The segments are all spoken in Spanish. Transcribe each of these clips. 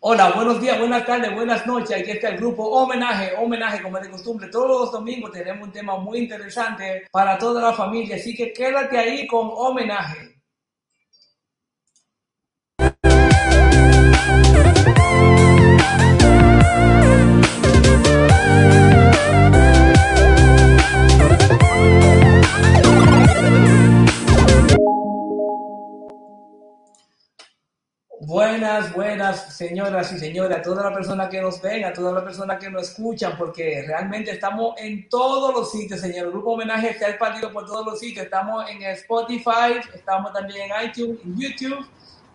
Hola, buenos días, buenas tardes, buenas noches. Aquí está el grupo Homenaje, Homenaje, como de costumbre. Todos los domingos tenemos un tema muy interesante para toda la familia, así que quédate ahí con Homenaje. Buenas, buenas, señoras y señores, a toda la persona que nos ven, a toda la persona que nos escuchan, porque realmente estamos en todos los sitios, señor. El grupo homenaje está expandido por todos los sitios. Estamos en Spotify, estamos también en iTunes, en YouTube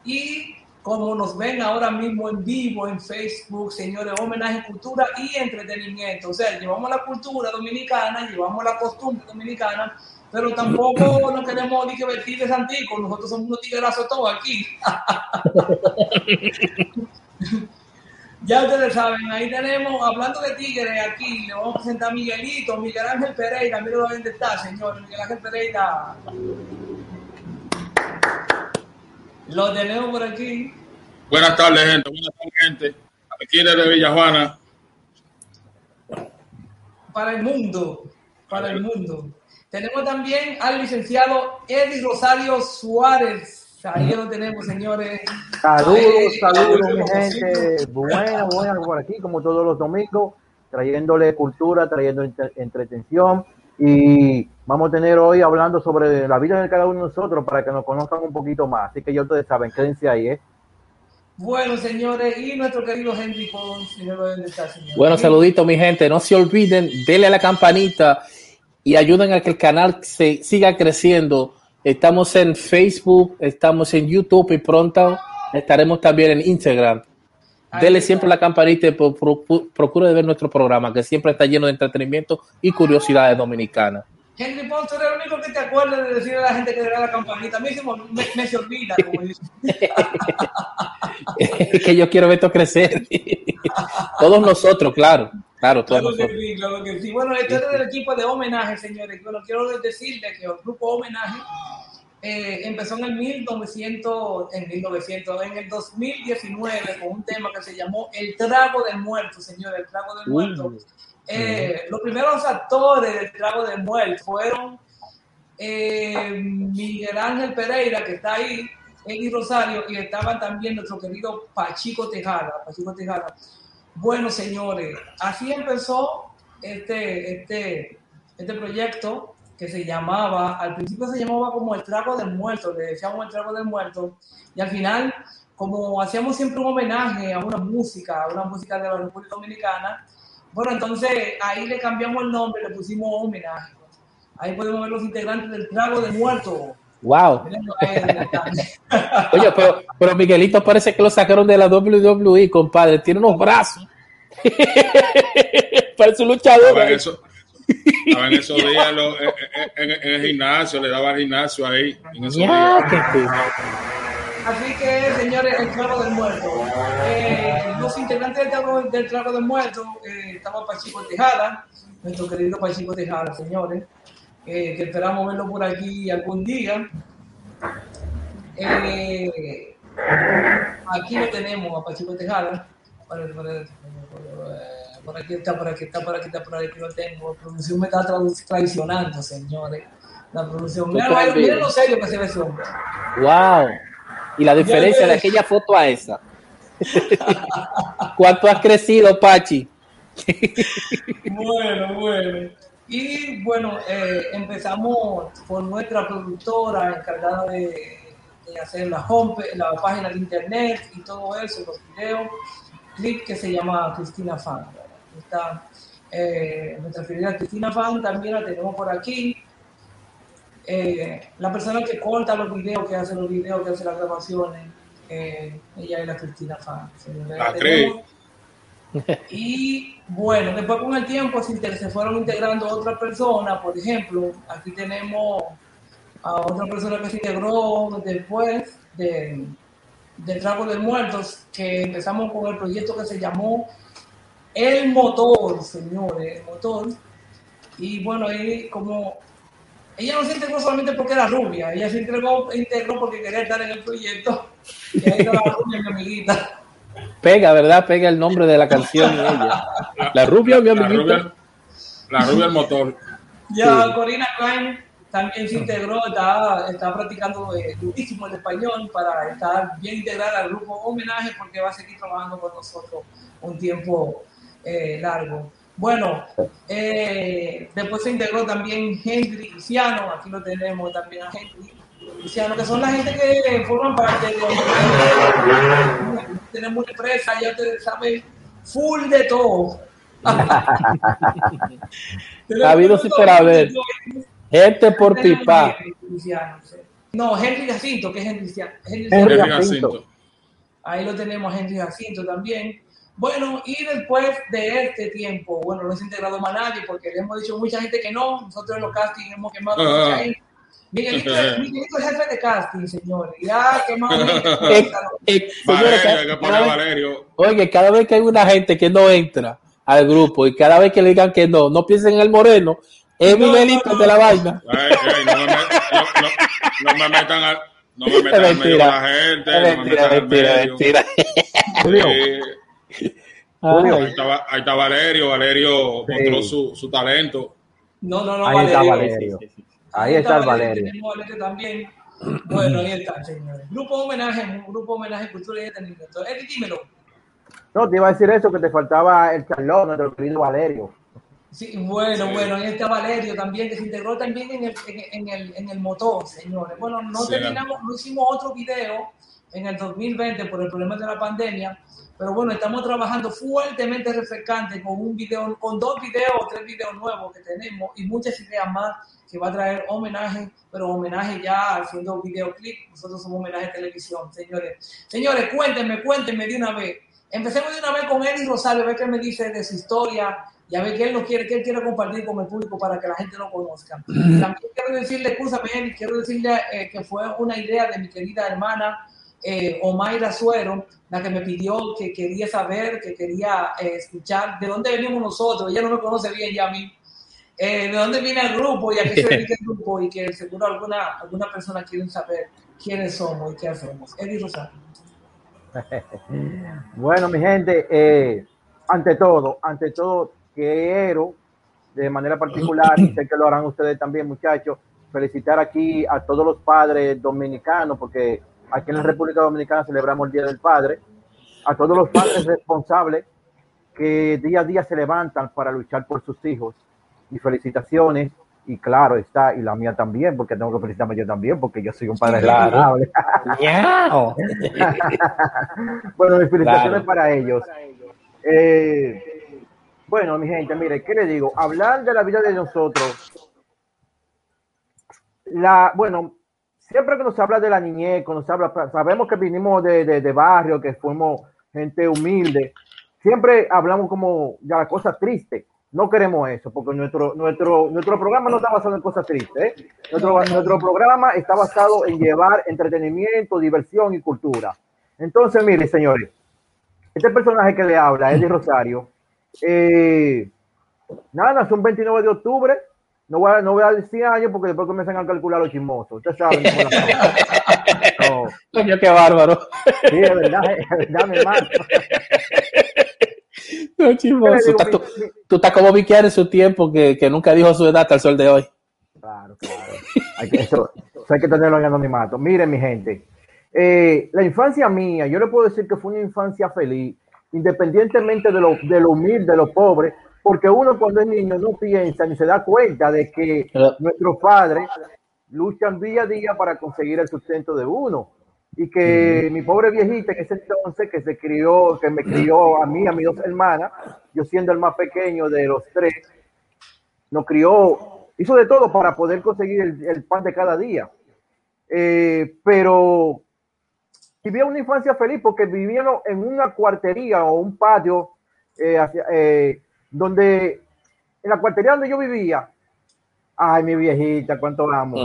y como nos ven ahora mismo en vivo en Facebook, señores, homenaje, cultura y entretenimiento. O sea, llevamos la cultura dominicana, llevamos la costumbre dominicana pero tampoco nos queremos ni que vestir de santico, nosotros somos unos tigrazos todos aquí. ya ustedes saben, ahí tenemos, hablando de tigres, aquí le vamos a presentar a Miguelito, Miguel Ángel Pereira, mira dónde está, señor, Miguel Ángel Pereira. Lo tenemos por aquí. Buenas tardes, gente, buenas tardes, gente. Aquí desde Villajuana. Para el mundo, para el mundo. Tenemos también al licenciado Eddie Rosario Suárez. Ahí lo tenemos, señores. Saludos, saludos, mi gente. Bueno, bueno, por aquí, como todos los domingos, trayéndole cultura, trayendo entretención. Y vamos a tener hoy hablando sobre la vida de cada uno de nosotros para que nos conozcan un poquito más. Así que ya ustedes saben, quédense ahí, ¿eh? Bueno, señores, y nuestro querido Henry Pons, señor, señor. Bueno, saludito, mi gente. No se olviden, denle a la campanita y ayuden a que el canal se siga creciendo. Estamos en Facebook, estamos en YouTube y pronto estaremos también en Instagram. Dele siempre la campanita y procure ver nuestro programa, que siempre está lleno de entretenimiento y curiosidades dominicanas. Henry Ponce, eres el único que te acuerda de decirle a la gente que le da la campanita. A mí me, me, se olvida, como que yo quiero ver esto crecer. Todos nosotros, claro. Claro, claro que sí, claro que sí. Bueno, esto es del equipo de homenaje, señores. Bueno, quiero decirles que el grupo homenaje eh, empezó en el 1900, en 1900, en el 2019 con un tema que se llamó El Trago del Muerto, señores, El Trago del Muerto. Eh, los primeros actores del Trago del Muerto fueron eh, Miguel Ángel Pereira, que está ahí, Eddie Rosario, y estaban también nuestro querido Pachico Tejada, Pachico Tejada. Bueno, señores, así empezó este, este, este proyecto que se llamaba, al principio se llamaba como el trago del muerto, le decíamos el trago del muerto, y al final, como hacíamos siempre un homenaje a una música, a una música de la República Dominicana, bueno, entonces ahí le cambiamos el nombre, le pusimos homenaje. Ahí podemos ver los integrantes del trago del muerto. Wow. Oye, pero, pero Miguelito parece que lo sacaron de la WWE, compadre. Tiene unos brazos. parece un luchador. En, eso, en esos días lo, en, en, en, el gimnasio, le daba al gimnasio ahí. En esos Así que, señores, el trago del muerto. Eh, los integrantes del trago, del, del muerto eh, estaba Pachico Tejada, nuestro querido Pachico Tejada, señores eh, que esperamos verlo por aquí algún día. Eh, aquí lo tenemos a Pachico Tejada. Por, aquí está, por aquí está, por aquí está, por aquí lo tengo. La producción me está traicionando, señores. La producción. Miren lo serio que se ve ese hombre. ¡Wow! Y la diferencia de aquella foto a esa. ¿Cuánto has crecido, Pachi? bueno, bueno. Y bueno, eh, empezamos por nuestra productora encargada de, hacer la, home, la página de internet y todo eso, los videos, clip que se llama Cristina Fan. Está eh, nuestra querida Cristina Fan, también la tenemos por aquí. Eh, la persona que corta los videos, que hace los videos, que hace las grabaciones, ella es la Cristina Fan. La y bueno, después con el tiempo se, fueron integrando otras personas, por ejemplo, aquí tenemos a otra persona que se integró después de, del Trago de Muertos, que empezamos con el proyecto que se llamó El Motor, señores, el Motor. Y bueno, ahí como ella no se integró solamente porque era rubia, ella se integró, integró porque quería estar en el proyecto. Y ahí estaba rubia, mi amiguita. Pega, ¿verdad? Pega el nombre de la canción y ella. La rubia, mi La rubia, la rubia el motor. Ya Corina Klein también se integró, está, está practicando eh, durísimo el español para estar bien integrada al grupo homenaje porque va a seguir trabajando con nosotros un tiempo eh, largo. Bueno, eh, después se integró también Henry Luciano, aquí lo tenemos también a Henry Luciano, que son la gente que forman parte de tenemos una empresa, ya ustedes saben, full de todo. Ha habido sí por haber. Gente por pipa. No, Henry Jacinto, que es Henry. Henry Henry Jacinto. Jacinto. Ahí lo tenemos Henry Jacinto también. Bueno, y después de este tiempo, bueno, no se ha integrado más nadie porque le hemos dicho a mucha gente que no. Nosotros en los castings hemos quemado a mucha Ah. gente. Miguelito, Miguelito es jefe de casting, señores. Ya. Eh, eh, señores, Valerio, cada- que a vez- Valerio. Oye, cada vez que hay una gente que no entra al grupo y cada vez que le digan que no, no piensen en el moreno, es No, Miguelito no, no. de la vaina. Ay, ay, no, me, no, no- no me metan al, no me metan al medio de mentira. la gente. Es no me mentira, metan al mentira, medio. mentira. Sí, ahí, Ay, está, ahí está Valerio. Valerio Sí. mostró su, su talento. No, no, no, Ahí está Valerio. Valerio. Ahí está el Valerio. Tenemos Valerio también. Bueno, ahí está, señores. Grupo homenaje, un grupo homenaje, cultura y entretenimiento. Eddie, dímelo. No, te iba a decir eso, que te faltaba el charlón, nuestro querido Valerio. Sí, bueno, Sí. bueno, ahí está Valerio también, que se integró también en el, en, en el, en el motor, señores. Bueno, no Sí. terminamos, no hicimos otro video en el 2020 por el problema de la pandemia, pero bueno, estamos trabajando fuertemente refrescante con un video, con dos videos, tres videos nuevos que tenemos y muchas ideas más que va a traer homenaje, pero homenaje ya haciendo videoclip. Nosotros somos homenaje de televisión, señores. Señores, cuéntenme, cuéntenme de una vez. Empecemos de una vez con Eddie Rosario, a ver qué me dice de su historia y a ver qué él nos quiere, qué él quiere compartir con el público para que la gente lo conozca. También quiero decirle, escúchame, Eddie, quiero decirle eh, que fue una idea de mi querida hermana eh, Omaira Suero, la que me pidió que quería saber, que quería eh, escuchar de dónde venimos nosotros. Ella no me conoce bien ya a mí. Eh, de dónde viene el grupo y a qué se dedica el grupo y que seguro alguna, alguna persona quiere saber quiénes somos y qué hacemos. Eddie Rosario. Bueno, mi gente, eh, ante todo, ante todo, quiero de manera particular, y sé que lo harán ustedes también, muchachos, felicitar aquí a todos los padres dominicanos, porque aquí en la República Dominicana celebramos el Día del Padre, a todos los padres responsables que día a día se levantan para luchar por sus hijos. Y felicitaciones, y claro está, y la mía también, porque tengo que felicitarme yo también, porque yo soy un padre Claro. responsable. Bueno, mis felicitaciones Claro. para ellos. Eh, bueno, mi gente, mire, ¿qué le digo? Hablar de la vida de nosotros. La, bueno, siempre que nos habla de la niñez, cuando se habla, sabemos que vinimos de, de, de barrio, que fuimos gente humilde, siempre hablamos como de la cosa triste. No queremos eso, porque nuestro, nuestro, nuestro programa no está basado en cosas tristes. ¿eh? Nuestro, nuestro programa está basado en llevar entretenimiento, diversión y cultura. Entonces, mire, señores, este personaje que le habla, Eddie Rosario, eh, nada, son 29 de octubre. No voy, a, no voy a decir años porque después comienzan a calcular los chismosos. Ustedes saben. No, Coño, qué bárbaro. sí, es verdad, es verdad, mi hermano. No, chismoso. Tú, tú- tú estás como Vicky en su tiempo, que, que nunca dijo su edad hasta el sol de hoy. Claro, claro. Hay que, eso, eso hay que tenerlo en anonimato. Miren, mi gente, eh, la infancia mía, yo le puedo decir que fue una infancia feliz, independientemente de lo, de lo humilde, de lo pobre, porque uno cuando es niño no piensa ni se da cuenta de que nuestros padres luchan día a día para conseguir el sustento de uno. Y que mi pobre viejita en ese entonces, que se crió, que me crió a mí, a mis dos hermanas, yo siendo el más pequeño de los tres, nos crió, hizo de todo para poder conseguir el, el pan de cada día. Eh, pero vivía una infancia feliz porque vivíamos en una cuartería o un patio eh, hacia- eh, donde, en la cuartería donde yo vivía, ay, mi viejita, cuánto amo.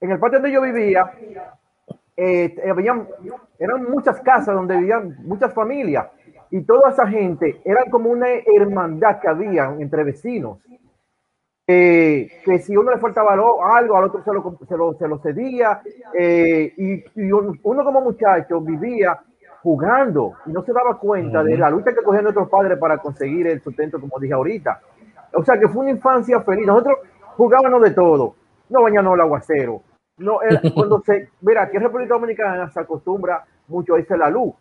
En el patio donde yo vivía, eh, habían, eran muchas casas donde vivían muchas familias y toda esa gente eran como una hermandad que había entre vecinos. eh, que si uno le faltaba algo, al otro se lo, se lo, se lo cedía, eh, y, y, uno como muchacho vivía jugando y no se daba cuenta de la lucha que cogían nuestros padres para conseguir el sustento, como dije ahorita. O sea que fue una infancia feliz. Nosotros jugábamos de todo, no bañamos el aguacero. No, cuando se, mira, aquí en República Dominicana se acostumbra mucho a irse la luz.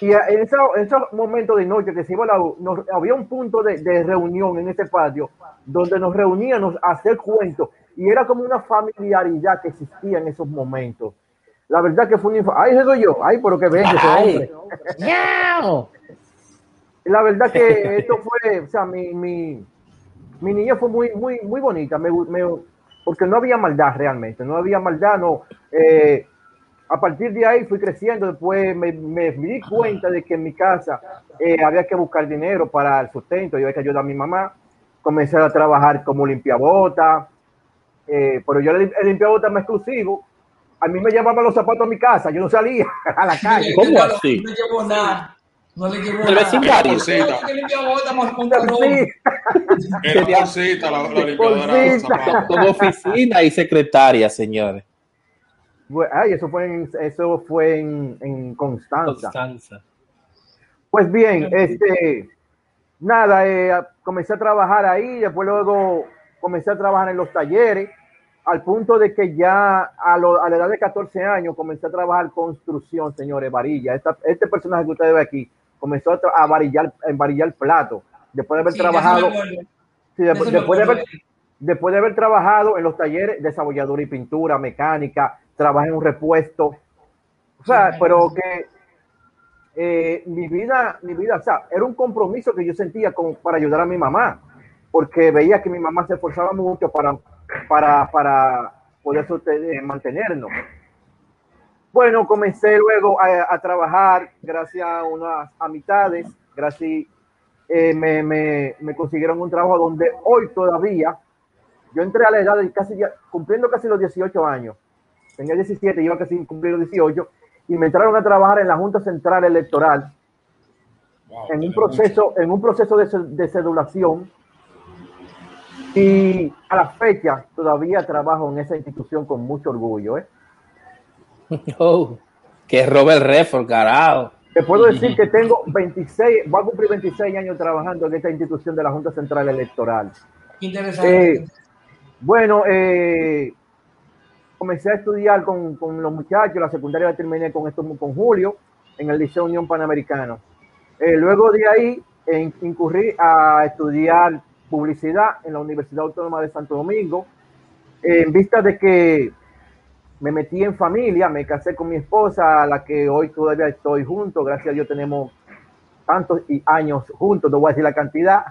Y en, esos momentos de noche que se iba la luz, había un punto de, de, reunión en ese patio donde nos reuníamos a hacer cuentos y era como una familiaridad que existía en esos momentos. La verdad que fue un Ay, eso soy yo. Ay, pero que ven. La verdad que esto fue, o sea, mi, mi, mi niña fue muy, muy, muy bonita. Me, me, porque no había maldad realmente, no había maldad, no. Eh, a partir de ahí fui creciendo, después me, me, di cuenta de que en mi casa eh, había que buscar dinero para el sustento, yo había que ayudar a mi mamá, comencé a trabajar como limpiabota, eh, pero yo el, el limpiabota más exclusivo, a mí me llevaban los zapatos a mi casa, yo no salía a la calle. ¿Cómo así? No le llevó nada. No le llevó con calor. Sí, Era bolsita la, la limpiadora. Como oficina y secretaria, señores. Ay, eso fue en, eso fue en, en Constanza. Constanza. Pues bien, este, nada, eh, comencé a trabajar ahí, después luego comencé a trabajar en los talleres, al punto de que ya a, lo- a la edad de 14 años comencé a trabajar construcción, señores, varilla. Esta- este personaje que ustedes ven aquí comenzó a, a varillar, a varillar plato, después de haber Sí, trabajado, sí, después, de haber, después de haber trabajado en los talleres de desabolladura y pintura, mecánica, trabajé en un repuesto, o sea, Sí. pero que eh, mi vida, mi vida, o sea, era un compromiso que yo sentía con, para ayudar a mi mamá, porque veía que mi mamá se esforzaba mucho para, para, para poder mantenernos. Bueno, comencé luego a, a trabajar gracias a unas amistades, gracias, eh, me, me, me consiguieron un trabajo donde hoy todavía, yo entré a la edad de casi, ya, cumpliendo casi los 18 años, tenía 17, iba casi cumplir los 18, y me entraron a trabajar en la Junta Central Electoral Wow, en un proceso, en un proceso de, de cedulación y a la fecha todavía trabajo en esa institución con mucho orgullo. ¿eh? Oh, que Robert Redford, carajo. Te puedo decir que tengo 26, voy a cumplir 26 años trabajando en esta institución de la Junta Central Electoral. Interesante. Eh, Bueno, eh, comencé a estudiar con, con los muchachos, la secundaria la terminé con esto con Julio en el Liceo Unión Panamericano. Eh, luego de ahí incurrí a estudiar publicidad en la Universidad Autónoma de Santo Domingo, eh, en vista de que me metí en familia, me casé con mi esposa, a la que hoy todavía estoy junto, gracias a Dios tenemos tantos y años juntos, no voy a decir la cantidad.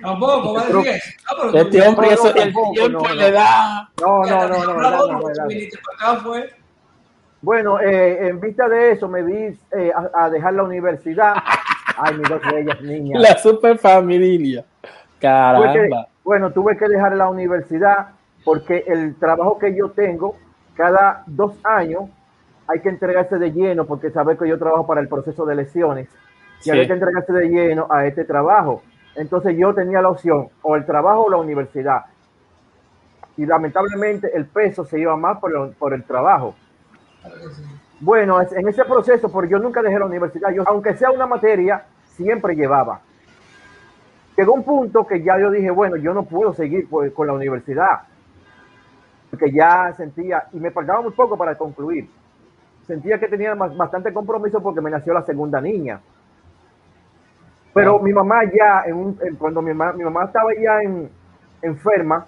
Tampoco, va a decir eso. Ah, Este hombre, no, eso, el tiempo no, no. le da. No, no, no, no. Bueno, eh, en vista de eso me vi eh, a, a dejar la universidad. Ay, mis dos bellas niñas. La super familia. Tuve que- Caramba. bueno, tuve que dejar la universidad porque el trabajo que yo tengo, cada dos años hay que entregarse de lleno, porque sabes que yo trabajo para el proceso de elecciones, y Sí. había que entregarse de lleno a este trabajo. Entonces yo tenía la opción, o el trabajo o la universidad. Y lamentablemente el peso se iba más por el, por el trabajo. Bueno, en ese proceso, porque yo nunca dejé la universidad, yo, aunque sea una materia, siempre llevaba. Llegó un punto que ya yo dije, bueno, yo no puedo seguir pues, con la universidad, porque ya sentía, y me faltaba muy poco para concluir, sentía que tenía más- bastante compromiso porque me nació la segunda niña. Pero mi mamá ya, en un- en- cuando mi mamá, mi mamá estaba ya en, enferma,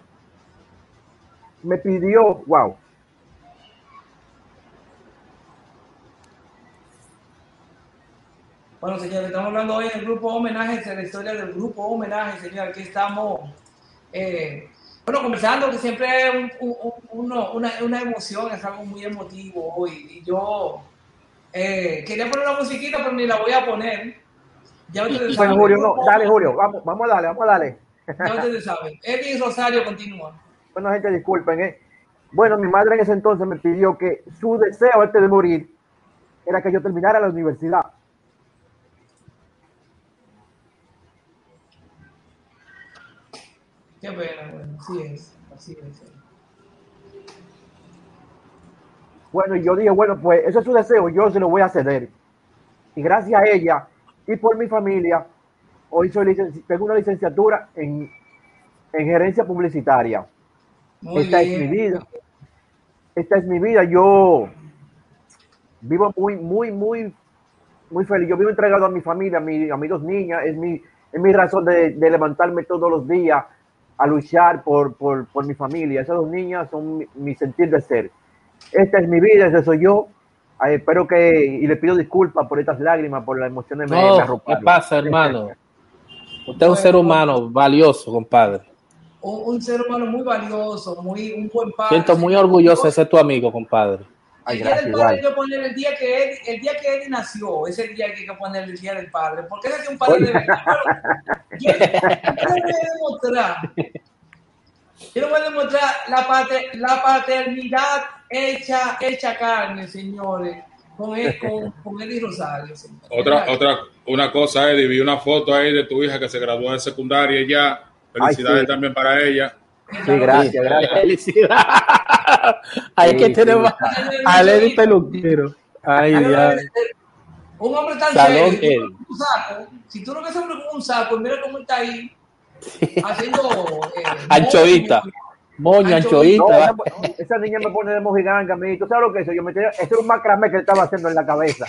me pidió, wow, Bueno, señores, estamos hablando hoy en el grupo Homenajes, de la historia del grupo Homenajes, señor. Aquí estamos, eh, bueno, comenzando, que siempre es un- un- uno- una, una emoción, es algo muy emotivo hoy. Y yo eh, quería poner una musiquita, pero ni la voy a poner. Ya ustedes bueno. Julio, no, dale, Julio, vamos, vamos a darle, vamos a darle. Ya ustedes saben. Eddie Rosario continúa. Bueno, gente, disculpen, ¿eh? Bueno, mi madre en ese entonces me pidió que su deseo antes de morir era que yo terminara la universidad. Qué pena, bueno, así es, así es. Bueno, yo dije, bueno, pues eso es su deseo, yo se lo voy a ceder. Y gracias a ella y por mi familia, hoy soy tengo una licenciatura en, en gerencia publicitaria. Muy Esta bien. es mi vida. Esta es mi vida. Yo vivo muy, muy, muy, muy feliz. Yo vivo entregado a mi familia, a, mi, a mis dos niñas. Es mi, es mi razón de, de levantarme todos los días a luchar por, por, por mi familia. Esas dos niñas son mi, mi sentir de ser. Esta es mi vida, ese soy yo. Eh, espero que, y le pido disculpas por estas lágrimas, por las emociones me, me No, ¿qué arroparon. pasa, hermano? Usted es un ser humano valioso, compadre. Un, un ser humano muy valioso, muy, un buen padre. Siento muy orgulloso de ser tu amigo, compadre. Ay, el día del padre igual. hay que poner el día que Eddie, el día que Eddie nació, ese día que hay que poner el día del padre, porque ese es un padre de verdad. Yo, yo le voy a demostrar, yo le voy a demostrar la, pater- la paternidad hecha, hecha carne, señores, con, él- con, con Eddie Rosario. señores. Otra, otra, una cosa, Eddie, vi una foto ahí de tu hija que se graduó de secundaria ya. Felicidades sí. también para ella. Sí, gracias, gracias. Felicidad. Ahí Sí, que sí, tenemos a Lenny Peluquero. Ay, Ay, ya. Un hombre tan Salón serio, un saco, si tú lo ves hombre con un saco, mira cómo está ahí haciendo eh, Anchoita. Moño, Ancho- No, anchoita. esa, esa niña me pone de mojiganga a mí. ¿Tú sabes lo que es eso? Yo me tenía, eso era un macramé que él estaba haciendo en la cabeza.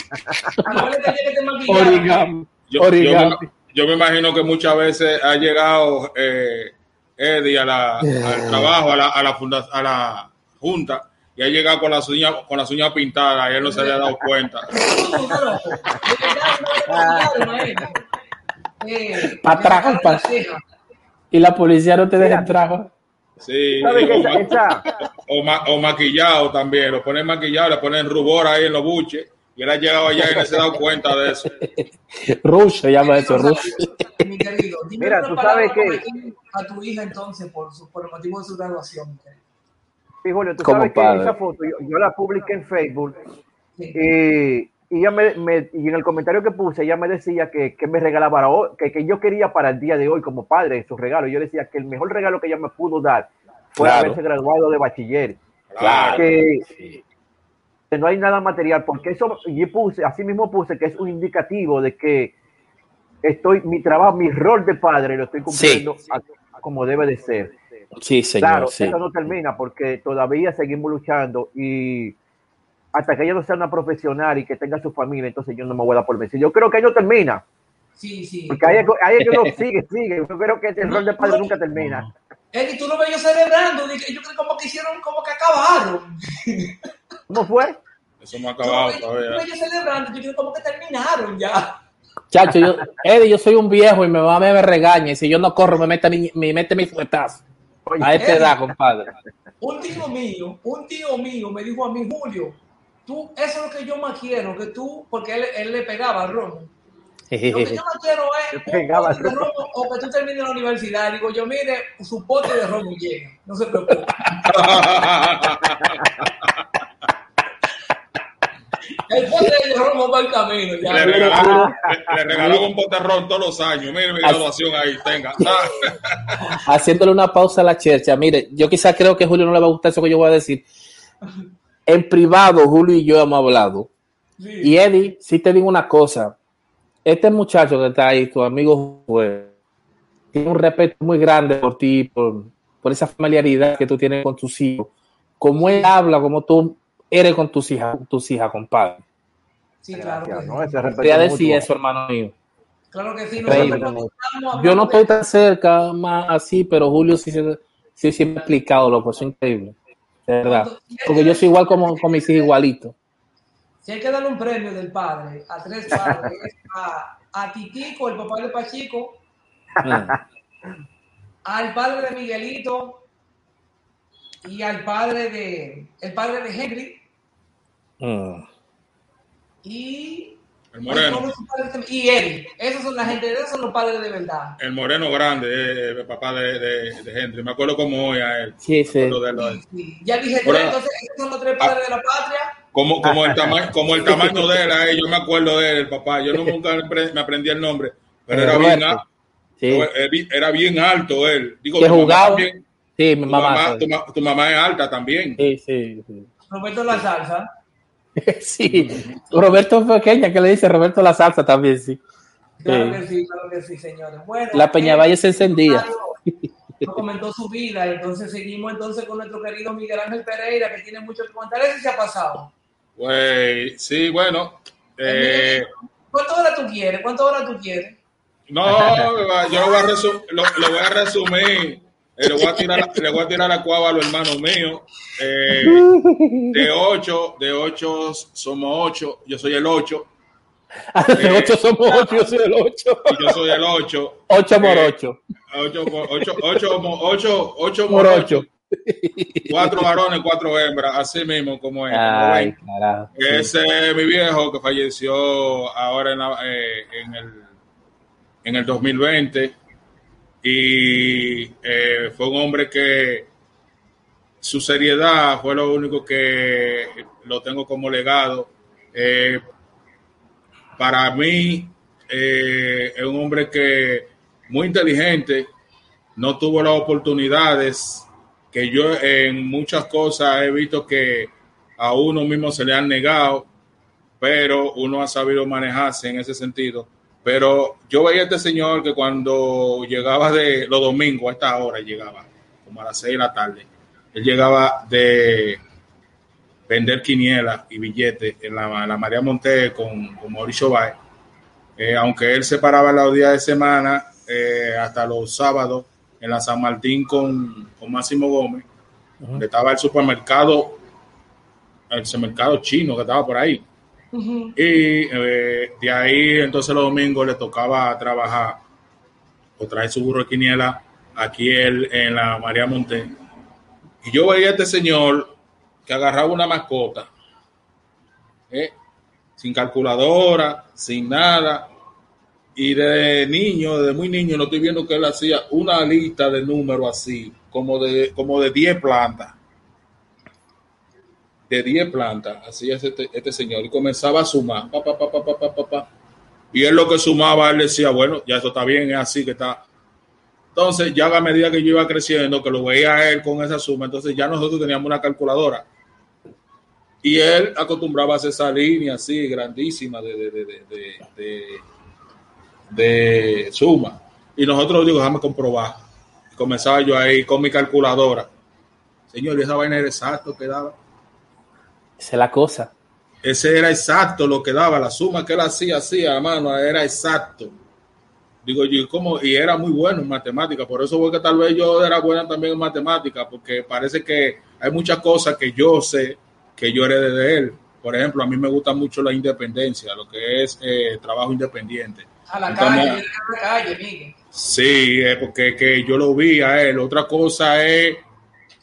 Origami. Yo, yo, me, yo me imagino que muchas veces ha llegado eh, Eddie a la, al trabajo, a la, a, la funda- a la junta, y ha llegado con las uñas, con las uñas pintadas y él no se había dado cuenta. Eh, atrás, ceja. Y la policía no te deja entrar. Sí, o, ma- o ma- o maquillado también, lo ponen maquillado, le ponen rubor ahí en los buches, y él ha llegado allá y no se ha dado cuenta de eso. Rush se llama eso, Rush. Mi querido, dime Mira, una tú sabes que- a tu hija entonces por, su, por el motivo de su graduación. sí, Julio, tú Como sabes que padre. esa foto yo, yo la publiqué en Facebook Sí. y, y ella me, me- y en el comentario que puse, ella me decía que, que me regalaba hoy, que, que yo quería para el día de hoy como padre su regalo. Yo decía que el mejor regalo que ella me pudo dar fue Claro. haberse graduado de bachiller. Claro. Que, que no hay nada material, porque eso yo puse, así mismo puse que es un indicativo de que estoy, mi trabajo, mi rol de padre lo estoy cumpliendo a- como debe de ser. Sí, señor, Claro, sí. eso no termina porque todavía seguimos luchando y hasta que ella no sea una profesional y que tenga su familia, entonces yo no me voy a dar por vencido. Yo creo que ahí no termina, Sí, sí. porque ahí, ahí que uno sigue, sigue. Yo creo que el rol de padre nunca termina. Eddie, tú lo ves yo celebrando. Yo creo como que hicieron, como que acabaron. ¿Cómo fue? Eso no ha acabado todavía. veo yo celebrando. Yo creo como que terminaron ya. Chacho, yo, Eddie, yo soy un viejo y mi mamá me regaña. Y si yo no corro, me mete, mi- me mete mi fuetazo. A esta edad, compadre. Un tío mío, un tío mío me dijo a mí, Julio, tú, eso es lo que yo más quiero, que tú, porque él, él le pegaba al romo. Lo que yo más quiero es un pote de romo o que tú termines la universidad. Digo yo, mire, su pote de romo llega, no se preocupe. El pote de romo va en camino. Ya. Le regalaba, le, le regalaba un boterrón todos los años. Mire mi graduación ahí, tenga. Haciéndole una pausa a la chercha. Mire, yo quizás creo que a Julio no le va a gustar eso que yo voy a decir. En privado, Julio y yo hemos hablado. Sí. Y Eddie, si te digo una cosa, este muchacho que está ahí, tu amigo Joel, tiene un respeto muy grande por ti, por, por esa familiaridad que tú tienes con tus hijos, como él habla, como tú eres con tus hijas, tus hijas, compadre. Sí, claro Gracias, que ¿no? Ese respeto Quería decir mutuo. eso, hermano mío. Claro que sí. Nosotros Yo no estoy tan cerca, más así, pero Julio sí, se- sí, sí me ha explicado, loco, eso es increíble. De verdad. Porque yo soy igual como con mis hijos igualito. Si hay que darle un premio del padre a tres padres, es a, a Titico, el papá de Pachico, Mm. al padre de Miguelito y al padre de el padre de Henry Mm. y El moreno. y él. Esos son la gente, esos son los padres de verdad. El moreno grande, eh, el papá de, de, de Henry. Me acuerdo como hoy a él. Sí, sí. De. Ya dije tres, entonces esos son los tres padres de la patria. Como, como, el tamaño, como el tamaño de él, ahí, yo me acuerdo de él, el papá. Yo no, nunca me apre- me aprendí el nombre, pero era bien, Sí. Era bien alto él. Digo, Que jugaba. también. Sí, mi mamá. mamá, tu, ma- tu mamá es alta también. Sí, sí, sí. Roberto La Salsa. Sí, Roberto Pequeña, que le dice Roberto la salsa también, sí. Claro Sí. que sí, claro que sí, señores. Bueno, La Peñavalle se encendía. Nos comentó su vida, entonces seguimos entonces con nuestro querido Miguel Ángel Pereira, que tiene mucho que contar. Ese se ha pasado. Güey, sí, bueno. eh, ¿Cuántas horas tú quieres? ¿Cuántas horas tú quieres? no, yo lo voy a, resu- lo, lo voy a resumir. Eh, le, voy a tirar, le voy a tirar la cuava a los hermanos míos. Eh, de ocho, de ocho somos ocho. Yo soy el ocho. De ocho somos ocho, yo soy el ocho. Y yo soy el ocho. Ocho por Eh, ocho. Ocho, por- ocho, ocho, mo- ocho, ocho Por por ocho. ocho. Cuatro varones, cuatro hembras, así mismo como es. Ay, carajo. sí. Ese es mi viejo que falleció ahora en, la- eh, en, el, en el 2020 y eh, fue un hombre que su seriedad fue lo único que lo tengo como legado. Eh, para mí eh, es un hombre que muy inteligente, no tuvo las oportunidades que yo en muchas cosas he visto que a uno mismo se le han negado, pero uno ha sabido manejarse en ese sentido. Pero yo veía a este señor que cuando llegaba de los domingos a esta hora llegaba, como a las seis de la tarde, él llegaba de vender quinielas y billetes en la, en la María Monte con, con Mauricio Báez. Eh, aunque él se paraba los días de semana eh, hasta los sábados en la San Martín con, con Máximo Gómez, donde estaba el supermercado, el supermercado chino que estaba por ahí. Y eh, de ahí entonces los domingos le tocaba trabajar o traer su burro de quiniela aquí él, en la María Monte. Y yo veía a este señor que agarraba una mascota, ¿eh? sin calculadora, sin nada. Y de niño, desde muy niño, no estoy viendo que él hacía una lista de números así, como de, como de 10 plantas. De 10 plantas, así es este, este señor. Y comenzaba a sumar. Y él lo que sumaba, él decía, bueno, ya eso está bien, es así que está. Entonces, ya a medida que yo iba creciendo, que lo veía él con esa suma, entonces ya nosotros teníamos una calculadora. Y él acostumbraba a hacer esa línea así, grandísima de, de, de, suma. Y nosotros digo, déjame comprobar. Y comenzaba yo ahí con mi calculadora. Señor, ¿y esa vaina era exacto que daba? Esa es la cosa. Ese era exacto lo que daba, la suma que él hacía, hacía, mano, era exacto. Digo yo, ¿y cómo? Y era muy bueno en matemática, por eso fue que tal vez yo era buena también en matemática, porque parece que hay muchas cosas que yo sé que yo heredé de él. Por ejemplo, a mí me gusta mucho la independencia, lo que es eh, trabajo independiente. A la Entonces, calle, a la calle, Miguel. Sí, eh, porque que yo lo vi a él. Otra cosa es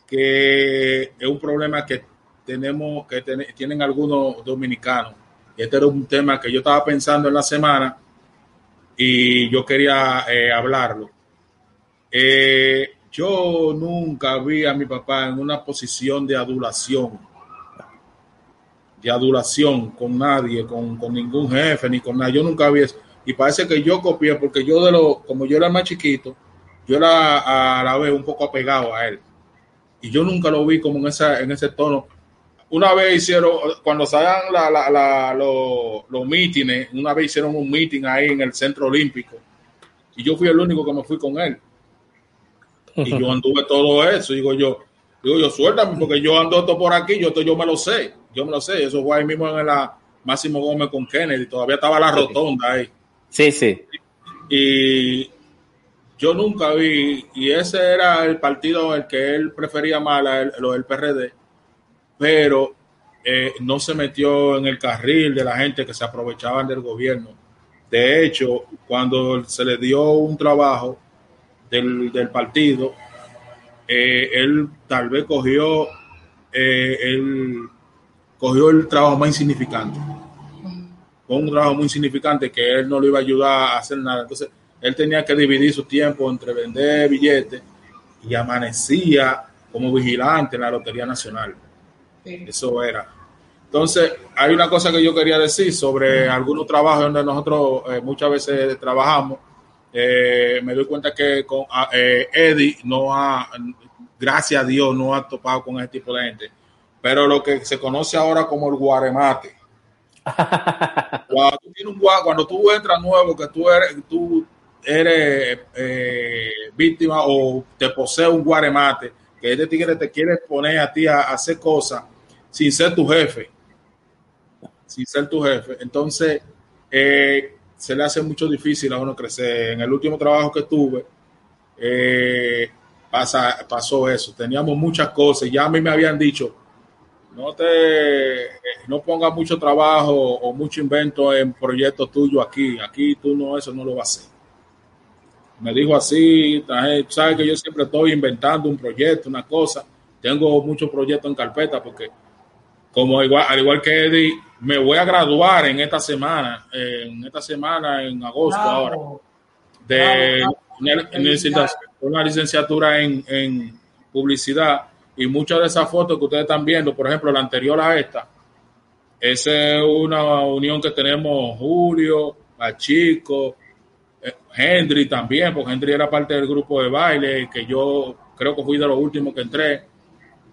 que es un problema que tenemos, que ten- tienen algunos dominicanos. Y este era un tema que yo estaba pensando en la semana y yo quería eh, hablarlo. Eh, yo nunca vi a mi papá en una posición de adulación, de adulación con nadie, con, con ningún jefe, ni con nada. Yo nunca vi eso. Y parece que yo copié, porque yo de lo, como yo era más chiquito, yo era a la vez un poco apegado a él. Y yo nunca lo vi como en, esa, en ese tono. Una vez hicieron, cuando salían la, la, la- los, los mítines, una vez hicieron un meeting ahí en el Centro Olímpico. Y yo fui el único que me fui con él. Y yo anduve todo eso. Digo yo, digo yo, suéltame, porque yo ando todo por aquí, yo, esto yo me lo sé. Yo me lo sé. Eso fue ahí mismo en la Máximo Gómez con Kennedy. Todavía estaba la rotonda ahí. Sí, sí. Y yo nunca vi, y ese era el partido el que él prefería más, lo del PRD, pero eh, no se metió en el carril de la gente que se aprovechaban del gobierno. De hecho, cuando se le dio un trabajo del, del partido, eh, él tal vez cogió, eh, cogió el trabajo más insignificante fue un trabajo muy insignificante que él no le iba a ayudar a hacer nada. Entonces, él tenía que dividir su tiempo entre vender billetes y amanecía como vigilante en la Lotería Nacional. Sí. Eso era. Entonces, hay una cosa que yo quería decir sobre algunos trabajos donde nosotros eh, muchas veces trabajamos eh, me doy cuenta que con ah, eh, Eddie no ha, gracias a Dios, no ha topado con ese tipo de gente. Pero lo que se conoce ahora como el guaremate. cuando, tú tienes un gua- cuando tú entras nuevo, que tú eres, tú eres eh, víctima o te posee un guaremate, que este tigre te quiere poner a ti a, a hacer cosas sin ser tu jefe. Sin ser tu jefe. Entonces, eh, se le hace mucho difícil a uno crecer. En el último trabajo que tuve, eh, pasa, pasó eso. Teníamos muchas cosas. Ya a mí me habían dicho, no te, eh, no pongas mucho trabajo o mucho invento en proyectos tuyos aquí. Aquí tú no, eso no lo vas a hacer. Me dijo así, sabes que yo siempre estoy inventando un proyecto, una cosa. Tengo muchos proyectos en carpeta porque como igual, al igual que Eddie, me voy a graduar en esta semana, en esta semana, en agosto ahora, de una licenciatura en, en publicidad. Y muchas de esas fotos que ustedes están viendo, por ejemplo, la anterior a esta, esa es una unión que tenemos Julio, Pachico, eh, Henry también, porque Henry era parte del grupo de baile, que yo creo que fui de los últimos que entré,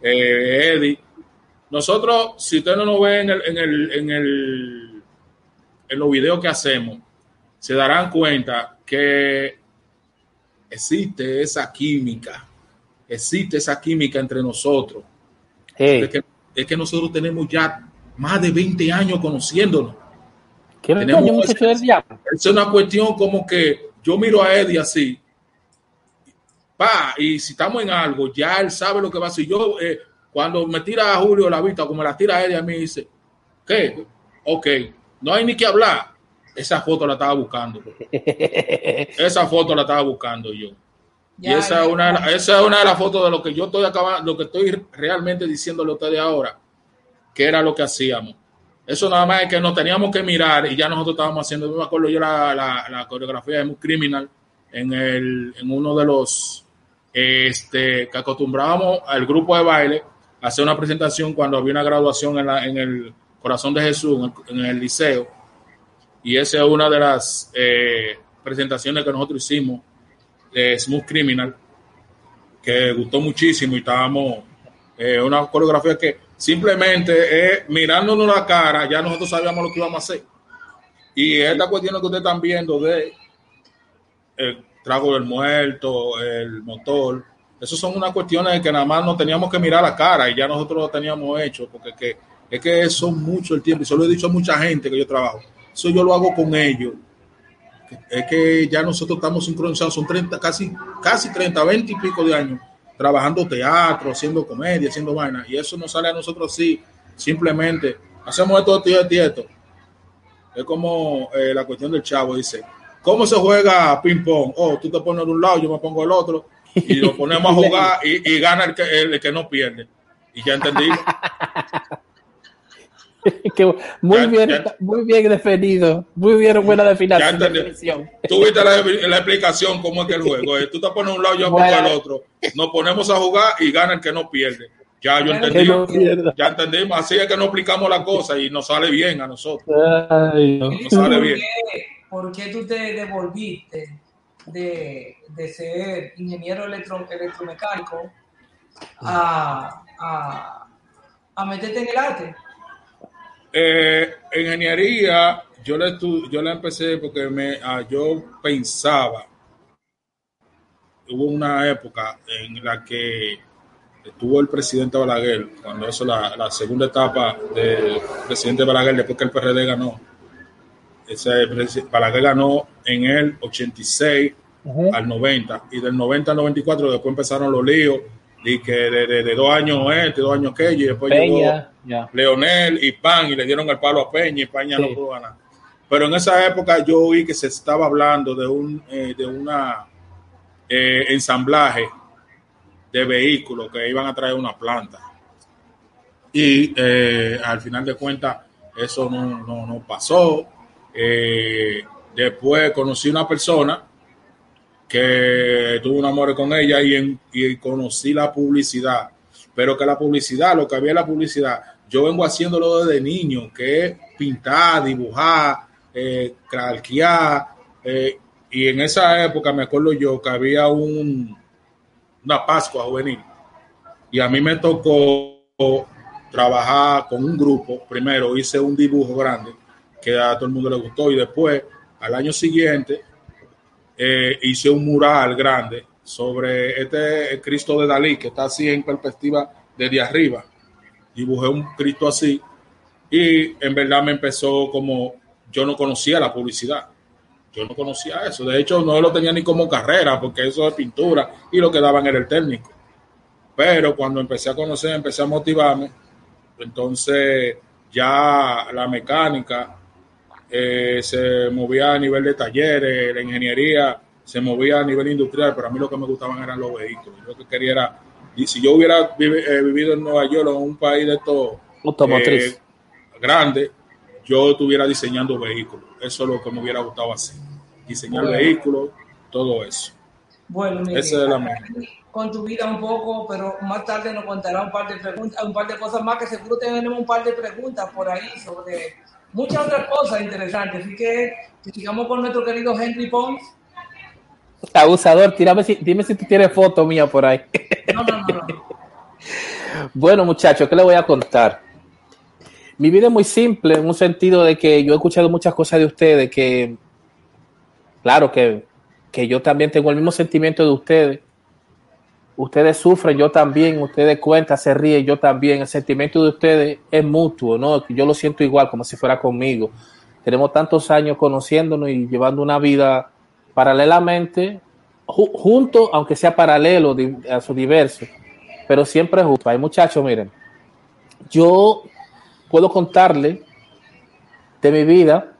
eh, Eddie. Nosotros, si usted no nos ve en el, en el, en el, en los videos que hacemos, se darán cuenta que existe esa química, existe esa química entre nosotros. Hey, Es que, es que nosotros tenemos ya más de 20 años conociéndonos. ¿qué tenemos diablo? Es una cuestión como que yo miro a Eddie así, pa, y si estamos en algo, ya él sabe lo que va a hacer. Yo, eh, cuando me tira a Julio la vista, como la tira a Eddie a mí, dice, ¿qué? Ok, no hay ni que hablar. Esa foto la estaba buscando. Esa foto la estaba buscando yo. Ya, y esa, ya. es una, esa es una de las fotos de lo que yo estoy acabando, lo que estoy realmente diciéndole a ustedes ahora, que era lo que hacíamos. Eso nada más es que nos teníamos que mirar y ya nosotros estábamos haciendo, me acuerdo yo la, la, la coreografía de Muy Criminal en, el, en uno de los este, que acostumbrábamos al grupo de baile hacer una presentación cuando había una graduación en, el Corazón de Jesús, en el, liceo. Y esa es una de las eh, presentaciones que nosotros hicimos de Smooth Criminal, que gustó muchísimo y estábamos, eh, una coreografía que simplemente es mirándonos la cara, ya nosotros sabíamos lo que íbamos a hacer. Y esta cuestión que ustedes están viendo de el trago del muerto, el motor, eso son unas cuestiones que nada más nos teníamos que mirar la cara y ya nosotros lo teníamos hecho, porque que, es que eso mucho el tiempo, y se lo he dicho a mucha gente que yo trabajo, eso yo lo hago con ellos es que ya nosotros estamos sincronizados, son 30, casi, casi 30, 20 y pico de años trabajando teatro, haciendo comedia, haciendo vaina, y eso nos sale a nosotros así, simplemente hacemos esto, esto y esto. Es como eh, la cuestión del chavo, dice, ¿cómo se juega ping pong? Oh, tú te pones de un lado, yo me pongo del otro, y lo ponemos a jugar y, y gana el que, el que no pierde. Y ya entendí. Que muy Ya- bien, ya- muy bien definido, muy bien, buena Ya definición. entendí. definición. Tú viste la, la explicación cómo es que el juego es. Tú te pones un lado, yo pongo el otro. Nos ponemos a jugar y gana el que no pierde. Ya yo entendí. no. Ya entendimos. Así es que no explicamos la cosa y nos sale bien a nosotros. Ay, no. ¿Y No sale por bien. qué- ¿Por qué tú te devolviste de, de ser ingeniero electro, electromecánico a, a, a meterte en el arte? Eh, ingeniería, yo la, yo la empecé porque me, ah, yo pensaba, hubo una época en la que estuvo el presidente Balaguer, cuando eso la, la segunda etapa del presidente Balaguer, después que el PRD ganó. Ese Balaguer ganó en el 86 Al 90 y del 90 al 94 después empezaron los líos y que de, de- de dos años este, dos años aquello y después llegó ya. Leonel y Pan y le dieron el palo a Peña y Peña Sí. no pudo ganar. Pero en esa época yo oí que se estaba hablando de un eh, de una eh, ensamblaje de vehículos que iban a traer una planta. Y eh, al final de cuentas eso no, no, no pasó. Después conocí una persona que tuve un amor con ella y, en- y conocí la publicidad. Pero que la publicidad, lo que había en la publicidad, yo vengo haciéndolo desde niño, que es pintar, dibujar, eh, eh, y en esa época me acuerdo yo que había un, una Pascua juvenil y a mí me tocó trabajar con un grupo. Primero hice un dibujo grande que a todo el mundo le gustó y después, al año siguiente, eh, hice un mural grande sobre este Cristo de Dalí que está así en perspectiva desde arriba. Dibujé un Cristo así y en verdad me empezó como yo no conocía la publicidad. Yo no conocía eso. De hecho, no lo tenía ni como carrera, porque eso es pintura y lo que daban era el técnico. Pero cuando empecé a conocer, empecé a motivarme, entonces ya la mecánica eh, se movía a nivel de talleres, la ingeniería se movía a nivel industrial, pero a mí lo que me gustaban eran los vehículos. Yo lo que quería era, y si yo hubiera eh, vivido en Nueva York o en un país de estos automotriz eh, grande, yo estuviera diseñando vehículos. Eso es lo que me hubiera gustado hacer. Diseñar vehículos, todo eso. Bueno, Esa es la mía. con tu vida un poco, pero más tarde nos contará un par de preguntas, un par de cosas más que seguro tenemos un par de preguntas por ahí sobre muchas otras cosas interesantes. Así que, que sigamos con nuestro querido Henry Pons. Abusador, tírame si, dime si tú tienes foto mía por ahí. No, no, no, no. bueno, muchachos, ¿qué le voy a contar? Mi vida es muy simple en un sentido de que yo he escuchado muchas cosas de ustedes que, claro, que, que yo también tengo el mismo sentimiento de ustedes. Ustedes sufren, yo también, ustedes cuentan, se ríen, yo también. El sentimiento de ustedes es mutuo, ¿no? Yo lo siento igual, como si fuera conmigo. Tenemos tantos años conociéndonos y llevando una vida paralelamente, ju junto, aunque sea paralelo a su diverso, pero siempre justo. Hay muchachos, miren, yo puedo contarle de mi vida,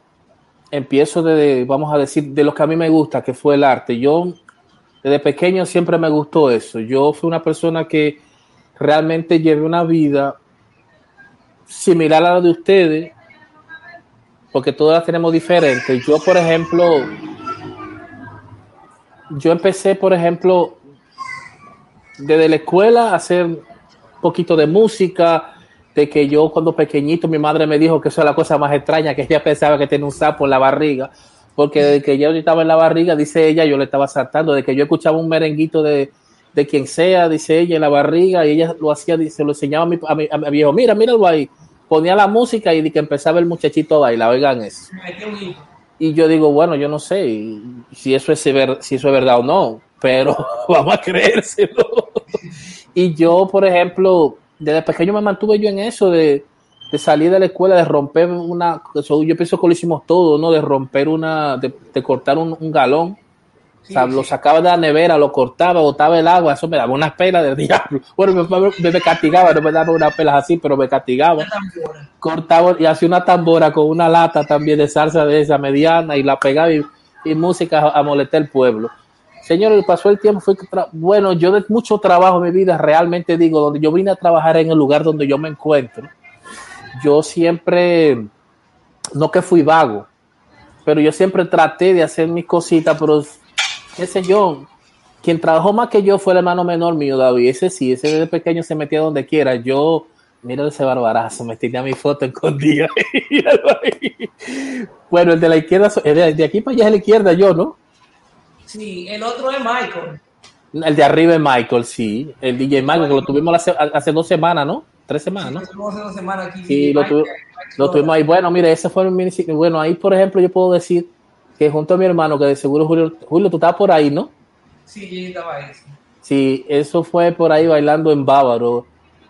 empiezo de, vamos a decir, de lo que a mí me gusta, que fue el arte. Yo desde pequeño siempre me gustó eso. Yo fui una persona que realmente llevé una vida similar a la de ustedes, porque todas las tenemos diferentes. Yo, por ejemplo, yo empecé, por ejemplo, desde la escuela a hacer un poquito de música, de que yo cuando pequeñito mi madre me dijo que eso es la cosa más extraña, que ella pensaba que tenía un sapo en la barriga, porque de que yo estaba en la barriga, dice ella, yo le estaba saltando, de que yo escuchaba un merenguito de, de quien sea, dice ella, en la barriga, y ella lo hacía, se lo enseñaba a mi, a mi, a mi viejo, mira, míralo ahí, ponía la música y de que empezaba el muchachito a bailar, oigan eso. Y yo digo, bueno, yo no sé si eso es, si eso es verdad o no, pero vamos a creérselo. y yo, por ejemplo, desde pequeño me mantuve yo en eso de, de salir de la escuela, de romper una, eso, yo pienso que lo hicimos todo, ¿no? De romper una, de, de cortar un, un galón. Sí, o sea, sí. lo sacaba de la nevera, lo cortaba, botaba el agua, eso me daba unas pelas del diablo. Bueno, me, me, me, castigaba, no me daba unas pelas así, pero me castigaba. Cortaba y hacía una tambora con una lata también de salsa de esa mediana y la pegaba y, y música a, a molestar el pueblo. Señor, pasó el tiempo, fue bueno, yo de mucho trabajo en mi vida, realmente digo, donde yo vine a trabajar en el lugar donde yo me encuentro, yo siempre, no que fui vago, pero yo siempre traté de hacer mis cositas, pero qué sé yo, quien trabajó más que yo fue el hermano menor mío, David, ese sí, ese de pequeño se metía donde quiera, yo, mira ese barbarazo, me tenía mi foto escondida, bueno, el de la izquierda, de aquí para allá es la izquierda yo, ¿no? Sí, el otro es Michael. El de arriba es Michael, sí. El DJ Michael, que lo tuvimos hace, hace dos semanas, ¿no? Tres semanas, ¿no? Sí, lo aquí. Sí, lo, tu, lo, tuvimos ahí. Bueno, mire, ese fue el mini Bueno, ahí, por ejemplo, yo puedo decir que junto a mi hermano, que de seguro Julio, Julio, tú estabas por ahí, ¿no? Sí, yo estaba ahí. Sí. sí, eso fue por ahí bailando en Bávaro,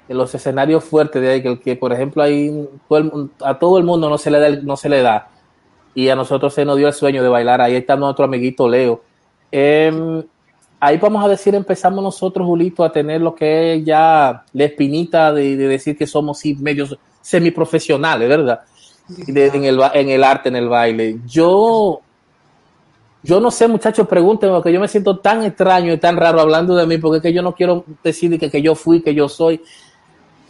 en los escenarios fuertes de ahí, que, que por ejemplo, ahí a todo el mundo no se le da, no se le da. Y a nosotros se nos dio el sueño de bailar. Ahí está nuestro amiguito Leo eh, ahí vamos a decir, empezamos nosotros, Julito, a tener lo que es ya la espinita de, de decir que somos sí, medios semiprofesionales, ¿verdad? De, en, el, en el arte, en el baile. Yo, yo no sé, muchachos, pregúntenme, porque yo me siento tan extraño y tan raro hablando de mí, porque es que yo no quiero decir que, que yo fui, que yo soy.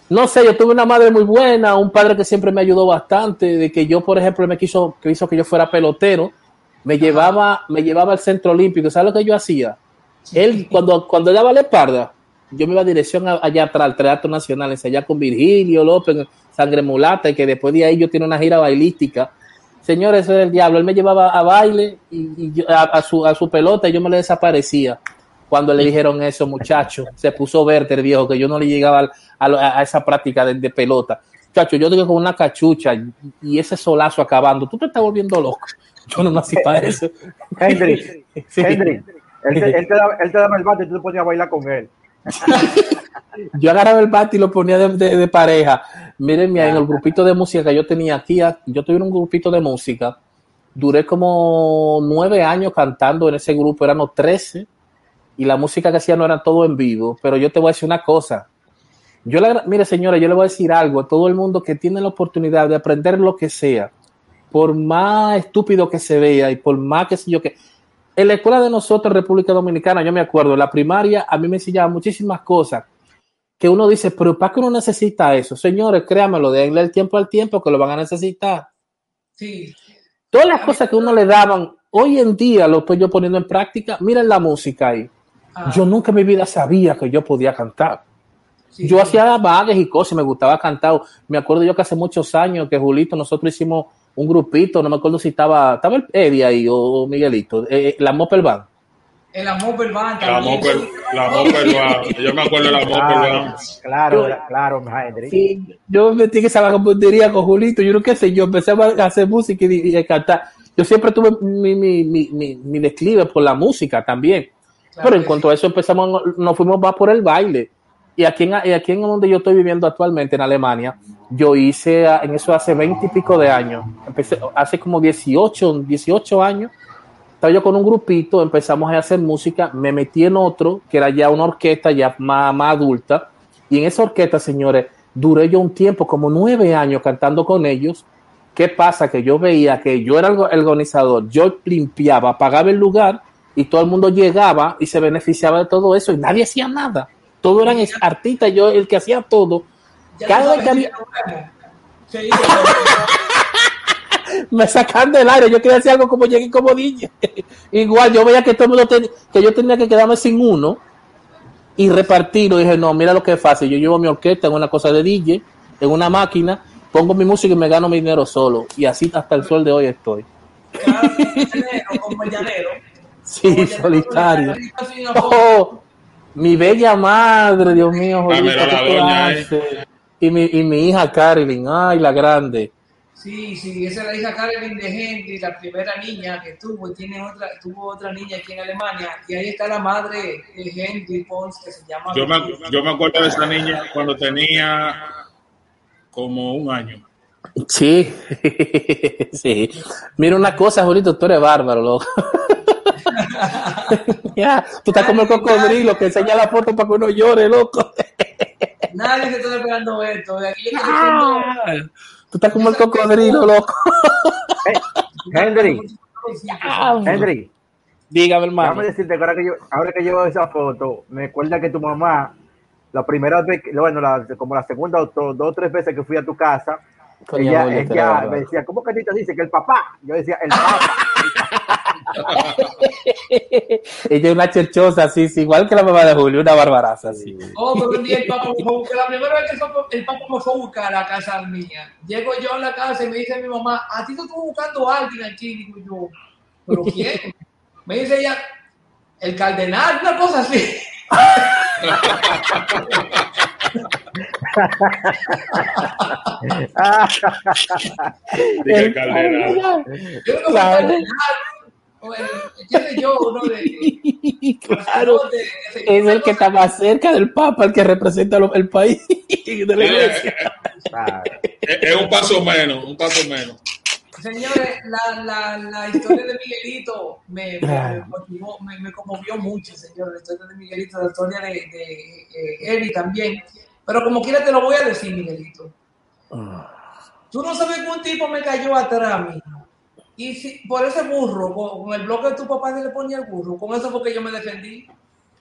No sé, yo tuve una madre muy buena, un padre que siempre me ayudó bastante, de que yo, por ejemplo, me quiso, que hizo que yo fuera pelotero me llevaba, me llevaba al centro olímpico. ¿Sabes lo que yo hacía? Él, cuando, cuando daba la espalda, yo me iba a dirección allá atrás, al Teatro Nacional, allá con Virgilio López, Sangre Mulata, y que después de ahí yo tenía una gira bailística. Señores, eso era el diablo. Él me llevaba a baile y, a, su, a su pelota y yo me le desaparecía. Cuando le dijeron eso, muchacho, se puso verde el viejo, que yo no le llegaba a, esa práctica de, pelota. Muchacho, yo digo con una cachucha y, ese solazo acabando, tú te estás volviendo loco. Yo no nací para eso. Henry, Henry, él te, daba, el bate y tú te ponías a bailar con él. yo agarraba el bate y lo ponía de, pareja. Miren, en el grupito de música que yo tenía aquí, yo tuve un grupito de música. Duré como nueve años cantando en ese grupo, éramos trece, y la música que hacía no era todo en vivo. Pero yo te voy a decir una cosa. Yo le, mire, señora, yo le voy a decir algo a todo el mundo que tiene la oportunidad de aprender lo que sea, por más estúpido que se vea y por más que sé yo que en la escuela de nosotros, República Dominicana, yo me acuerdo, en la primaria a mí me enseñaban muchísimas cosas que uno dice, pero ¿para qué uno necesita eso? Señores, créanmelo, denle el tiempo al tiempo que lo van a necesitar. Sí. Todas las cosas que uno le daban, hoy en día lo estoy yo poniendo en práctica. Miren la música ahí. Ah. Yo nunca en mi vida sabía que yo podía cantar. yo hacía bagues y cosas, me gustaba cantar. Me acuerdo yo que hace muchos años que Julito, nosotros hicimos un grupito, no me acuerdo si estaba, estaba el Eddie ahí o Miguelito, eh, eh la Mopel Band. La Mopel Band. La Mopel, la Mopel Band. Yo me acuerdo de la Mopel Band. Claro, claro, claro sí, yo metí que esa vagabundería con Julito, yo no qué sé, yo empecé a hacer música y, a cantar. Yo siempre tuve mi, mi, mi, mi, mi desclive por la música también. Pero en cuanto a eso empezamos, nos fuimos más por el baile. Y aquí en, aquí en donde yo estoy viviendo actualmente, en Alemania, yo hice en eso hace 20 y pico de años. Empecé hace como 18, 18 años. Estaba yo con un grupito, empezamos a hacer música, me metí en otro, que era ya una orquesta ya más, más adulta. Y en esa orquesta, señores, duré yo un tiempo, como nueve años cantando con ellos. ¿Qué pasa? Que yo veía que yo era el organizador, yo limpiaba, pagaba el lugar y todo el mundo llegaba y se beneficiaba de todo eso y nadie hacía nada todos eran artistas, yo el que hacía todo. Cada vez que había... me sacan del aire, yo quería hacer algo como llegué como DJ. Igual yo veía que todo el mundo que yo tenía que quedarme sin uno y repartirlo. Y dije, no, mira lo que es fácil. Yo llevo mi orquesta en una cosa de DJ, en una máquina, pongo mi música y me gano mi dinero solo. Y así hasta el sol de hoy estoy. como llanero. Sí, solitario. Oh, mi bella madre, Dios mío, y, mi, y mi hija Carolyn, ay, la grande. Sí, sí, esa es la hija Carolyn de Henry, la primera niña que tuvo, y tiene otra, tuvo otra niña aquí en Alemania, y ahí está la madre de Henry Pons, que se llama... Yo me, yo me acuerdo de esa niña cuando tenía como un año. Sí, sí. Mira una cosa, Julito, tú eres bárbaro, loco. ya, tú estás como el cocodrilo que enseña la foto para que uno llore, loco. Nadie se está esperando esto. tú estás como el cocodrilo, loco. Henry, Henry. Dígame, hermano. Déjame decirte ahora que yo, ahora que llevo esa foto, me acuerda que tu mamá, la primera vez, bueno, la, como la segunda o dos o tres veces que fui a tu casa, ella, ella me decía, ¿cómo que a ti te dice que el papá? Yo decía, el papá. Ella es una cherchosa, así, igual que la mamá de Julio, una barbaraza, así. Oh, pero un día el papá me fue a buscar, la primera vez que el papá me fue a buscar a la casa mía, llego yo a la casa y me dice mi mamá, a ti te estuvo buscando a alguien aquí, digo yo, ¿pero quién? Me dice ella, el cardenal, una cosa así. el cardenal. Es el que está más cerca del Papa, el que representa el país de la iglesia. Es un paso menos, un paso menos. Señores, la, la, la historia de Miguelito me, me, motivó, me, me, conmovió mucho, señor. La historia de Miguelito, la historia de, de eh, también. Pero como quiera te lo voy a decir, Miguelito. Ah. Tú no sabes que un tipo me cayó atrás, mijo y si, por ese burro, con, el bloque de tu papá se le ponía el burro, con eso porque yo me defendí.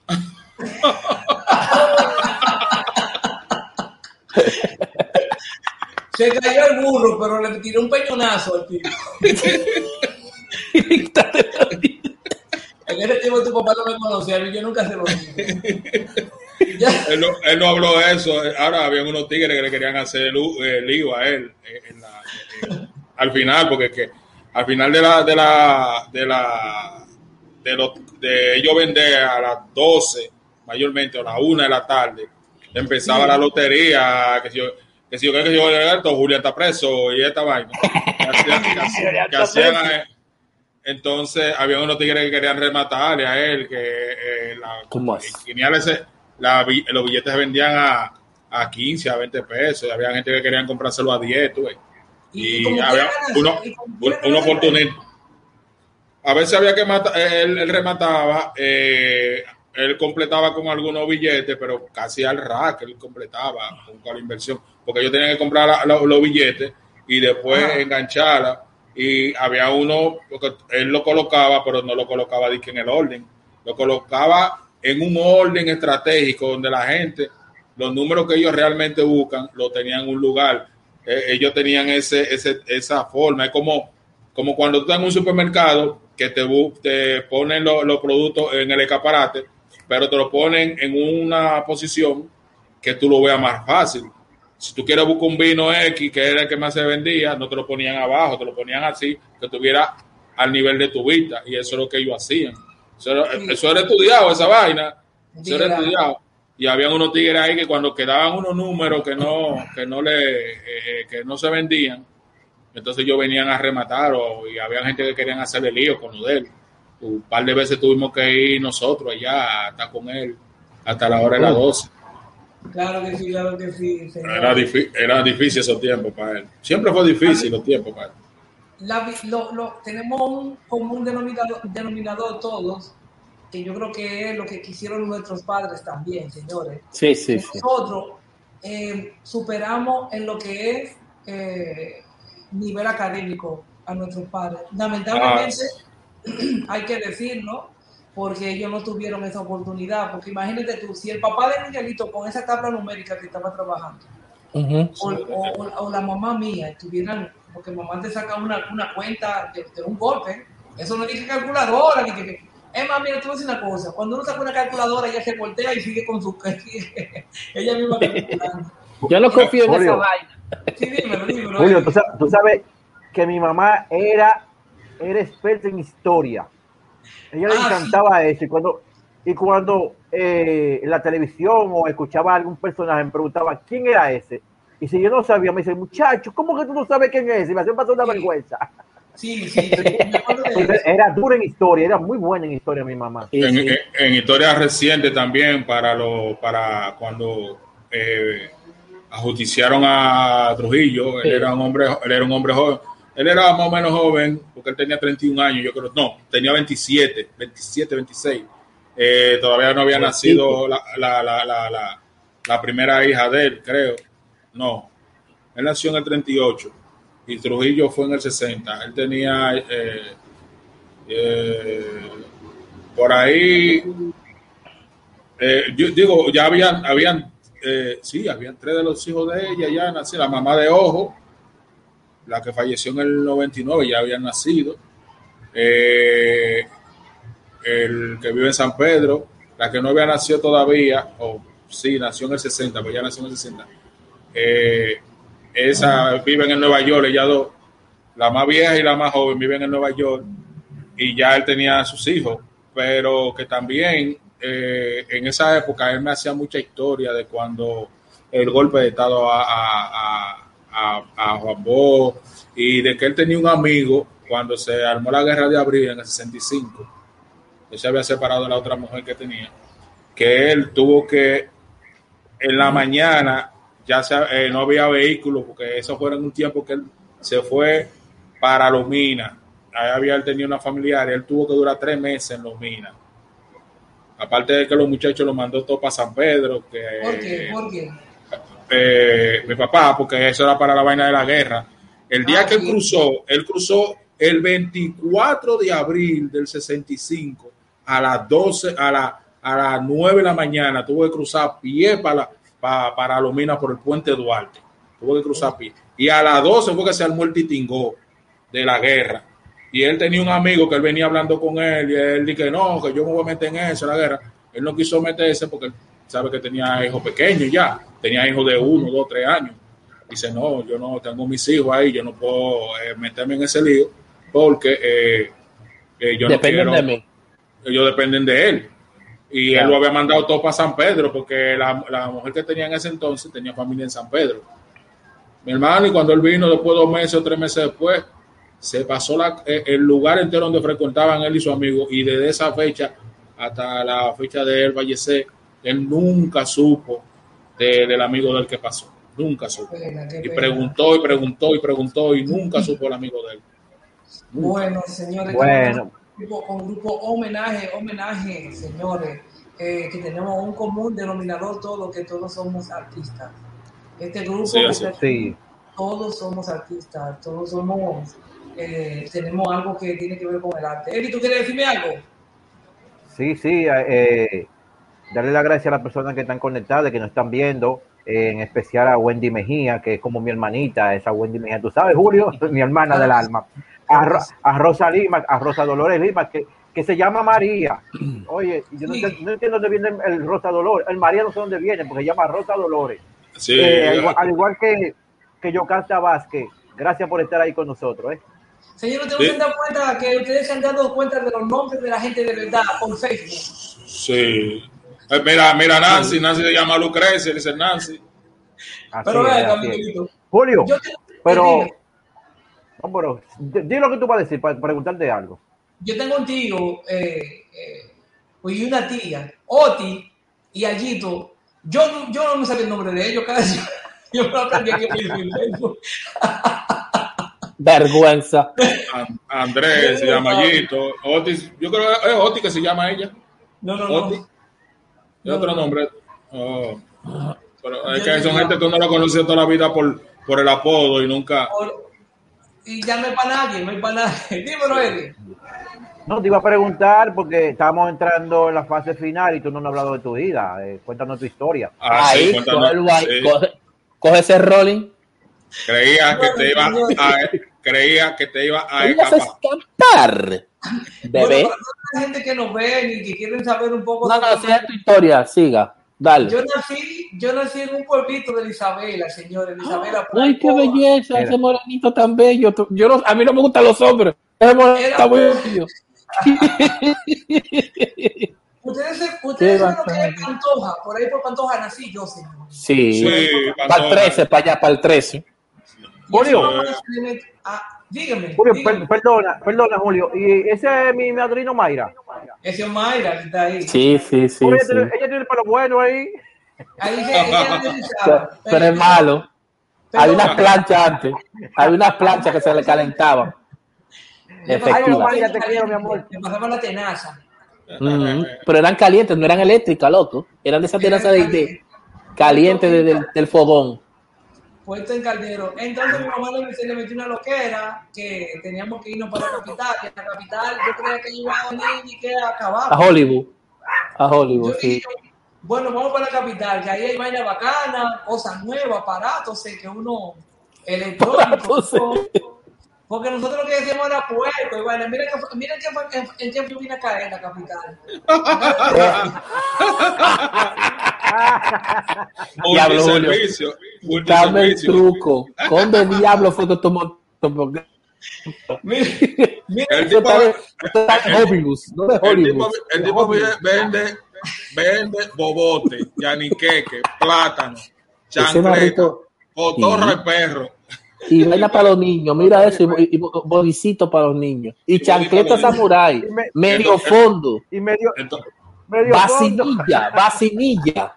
se cayó el burro, pero le tiré un peñonazo al tío. en ese tiempo tu papá no me conocía, yo nunca se lo dije. él, no, él, no, habló de eso. Ahora había unos tigres que le querían hacer el, lío a él eh, en la, al final, porque es que al final de la, de la, de la, de, lo, de ellos vender a las 12, mayormente, a las 1 de la tarde, empezaba la lotería, que si yo, que si yo, que yo, que Julián está preso y esta vaina. Que hacían- que hacían- que hacían a- entonces, había unos tigres que querían rematarle a él, que eh, la, la los billetes se vendían a, a 15, a 20 pesos, y había gente que querían comprárselo a 10, tú ves. Y, había uno, un, oportunista. A veces había que matar, él, él remataba, eh, él completaba con algunos billetes, pero casi al rack él completaba con, la inversión, porque yo tenía que comprar la- la- los billetes y después Ajá. engancharla. Y había uno, porque él lo colocaba, pero no lo colocaba en el orden, lo colocaba en un orden estratégico donde la gente, los números que ellos realmente buscan, lo tenían en un lugar. Eh, ellos tenían ese, ese, esa forma. Es como, como cuando tú estás en un supermercado que te, te ponen lo- los productos en el escaparate, pero te lo ponen en una posición que tú lo veas más fácil. Si tú quieres buscar un vino X, que era el que más se vendía, no te lo ponían abajo, te lo ponían así, que estuviera al nivel de tu vista. Y eso es lo que ellos hacían. Eso era, eso era estudiado, esa vaina. Eso era estudiado. Y habían unos tigres ahí que cuando quedaban unos números que no, que no le, eh, eh, que no se vendían, entonces ellos venían a rematar o, y había gente que querían hacerle lío con lo de él. Un par de veces tuvimos que ir nosotros allá a estar con él hasta la hora de las 12. Claro que sí, claro que sí, señor. Era, era difícil esos tiempos para él. Siempre fue difícil los tiempos para él. La lo- lo- tenemos un común denominador, denominador todos, que yo creo que es lo que quisieron nuestros padres también, señores. Sí, sí, sí. Nosotros eh, superamos en lo que es eh, nivel académico a nuestros padres. Lamentablemente, hay que decirlo, porque ellos no tuvieron esa oportunidad. Porque imagínate tú, si el papá de Miguelito con esa tabla numérica que estaba trabajando, o, o- o- o la mamá mía estuvieran, porque mamá te saca una, una cuenta de, de un golpe, eso no dice calculadora, ni que, que- es más, mira, te voy a decir una cosa, cuando uno saca una calculadora, ella se voltea y sigue con su, ella misma calculando. Yo no confío en esa Julio. Sí, vaina. dímelo, dímelo. Julio, tú sabes, tú sabes que mi mamá era, era experta en historia. Ella le Ah, encantaba eso. Y cuando, y cuando eh, en la televisión o escuchaba a algún personaje, me preguntaba quién era ese. Y si yo no sabía, me dice, muchacho, ¿cómo que tú no sabes quién es? Y me hacía pasar una Sí. vergüenza. Sí, sí, sí, era dura en historia, era muy buena en historia mi mamá. Sí, en, sí. en- en historia reciente también para lo para cuando eh, ajusticiaron a Trujillo él Sí. era un hombre él era un hombre joven él era más o menos joven porque él tenía 31 años yo creo no tenía 27 27 26 Eh, todavía no había Jovencito. nacido la, la, la, la, la, la primera hija de él creo no él nació en el 38 y Trujillo fue en el 60 él tenía eh, eh, por ahí, eh, yo digo, ya habían, habían, sí, habían tres de los hijos de ella ya nacido, la mamá de Ojo, la que falleció en el 99, ya habían nacido, el que vive en San Pedro, la que no había nacido todavía, o sí, nació en el 60, pero ya nació en el 60, eh, esa viven en Nueva York, ellas dos, la más vieja y la más joven viven en Nueva York, y ya él tenía a sus hijos, pero que también eh, en esa época él me hacía mucha historia de cuando el golpe de Estado a, a, a, a- a Juan Bosch y de que él tenía un amigo cuando se armó la guerra de abril en el 65, él se había separado de la otra mujer que tenía, que él tuvo que en la mañana ya se- eh, no había vehículos, porque eso fue en un tiempo que él se fue para Lomina. Ahí había él tenía una familiar y él tuvo que durar tres meses en Lomina. Aparte de que los muchachos lo mandó todo para San Pedro, que ¿Por qué? ¿Por qué? eh, mi papá, porque eso era para la vaina de la guerra. El día Ah, que él sí. cruzó, él cruzó el 24 de abril del 65 a las 12, a, la, a las 9 de la mañana, tuvo que cruzar a pie para, la- pa- para Lomina por el puente Duarte. Tuvo que cruzar pie. Y a las 12 fue que se armó el titingó de la guerra. Y él tenía un amigo que él venía hablando con él y él dijo que no, que yo me voy a meter en eso, en la guerra. Él no quiso meterse porque él sabe que tenía hijos pequeños ya, tenía hijos de uno, dos, tres años. Dice, no, yo no tengo mis hijos ahí, yo no puedo eh, meterme en ese lío. porque eh, eh, yo Dependen no de quiero, mí. ellos dependen de él. Y él lo había mandado todo para San Pedro, porque la, la mujer que tenía en ese entonces tenía familia en San Pedro. Mi hermano, y cuando él vino después de dos meses o tres meses después, se pasó la- eh, el lugar entero donde frecuentaban él y su amigo, y desde esa fecha hasta la fecha de él fallecer, él nunca supo de- del amigo del que pasó. Nunca supo. Pena, qué Y pena. preguntó y preguntó y preguntó y nunca supo el amigo de él. Bueno, señores, Bueno. Grupo, con grupo homenaje, homenaje, señores, eh, que tenemos un común denominador todo, que todos somos artistas. Este grupo, Sí, Sí. todos somos artistas, todos somos, eh, tenemos algo que tiene que ver con el arte. Eri, ¿tú quieres decirme algo? Sí, sí, eh, darle las gracias a las personas que están conectadas, que nos están viendo, eh, en especial a Wendy Mejía, que es como mi hermanita, esa Wendy Mejía, tú sabes, Julio, mi hermana del alma. A, a Rosa Lima, a Rosa Dolores Lima, que, que se llama María. Oye, yo no, Sí. entiendo- no entiendo dónde viene el Rosa Dolores. El María no sé dónde viene, porque se llama Rosa Dolores. Sí, Eh, al, igual, al igual que, que Yocasta Vázquez, gracias por estar ahí con nosotros. ¿eh? Señores, ¿ustedes Sí. se han dado cuenta que ustedes se han dado cuenta de los nombres de la gente de verdad por Facebook? sí. Eh, mira, mira Nancy, Nancy se llama Lucrecia, dice Nancy. Así Pero es, amiguito. Julio, Yo te- pero, dime. No, pero di lo que tú vas a decir para preguntarte algo. yo tengo un tío eh, eh, y una tía, Oti y Allito. Yo, no- yo no me sabía el nombre de ellos, cada vez yo me lo aprendí aquí. Vergüenza. An- Andrés se llama Yito. Otis, yo creo que es Otis que se llama ella. No, no, Oti. no. ¿Y otro nombre? Oh. Pero es Yo que son gente que uno lo conoce toda la vida por, por el apodo y nunca. Por- y ya no hay para nadie, no hay para nadie. Dímelo, Eddie. No, te iba a preguntar porque estamos entrando en la fase final y tú no nos has hablado de tu vida. Eh, cuéntanos tu historia. Ah, sí, ahí, cuéntanos. cógelo ahí, Sí. coge, coge ese rolling. Creía que te iba a, creía que te iba a escapar. escapar, bebé. Bueno, para toda la gente que nos ven y que quieren saber un poco No, no, sigue tu historia, siga. Dale. Yo nací, yo nací en un pueblito de Isabela, señores, Isabela. Ay, qué belleza, Mira. ese morenito tan bello. Tú- Yo no, a mí no me gustan los hombres. Ese morenito está muy bello. Ustedes, ustedes saben lo que es Pantoja, por ahí por Pantoja nací yo, señor. Sí. Sí, para el pasó. 13, para allá, para el 13. Julio. Ah, dígame. Julio, dígame. per- perdona, perdona, Julio. Y ese es mi madrino Mayra. Ese es Mayra que está ahí. Sí, sí, sí. Julio, ella, sí. tiene, ella tiene el pelo bueno ahí. Ahí ella dice, ah, Pero es malo. Había unas planchas antes. Había unas planchas que se le calentaban. Le pasaba Ay, Efectiva. Mayra, te quiero, mi amor. Le pasaba la tenaza. Pero eran calientes, no eran eléctricas, loco. Eran de esas tenazas de, de caliente de- del- del fogón. Puesto en caldero. Entonces mi mamá se le metió una loquera que teníamos que irnos para la capital. Y en la capital yo creía que iba a venir y que A acababa. Hollywood. A Yo Hollywood, sí. dije, bueno, vamos para la capital, que ahí hay vaina bacana, cosas nuevas, aparatos eh, que uno electrónicos. Aparatos, Porque nosotros lo que decíamos era puerto, y bueno, miren miren que en, en qué yo vine a caer en la capital. Diablo, Julio. Dame el truco. ¿Dónde diablo fue que tomó? Porque Miren, miren, El Esto tipo, el tipo, el vende, vende bobote, yaniqueque, plátano, chancleta, cotorra de perro. Y vaina para los niños, mira eso, y, y bodicito para los niños. Y Y chancleta. Y medio Entonces- fondo, Y medio, Entonces, medio fondo. vacinilla, vacinilla.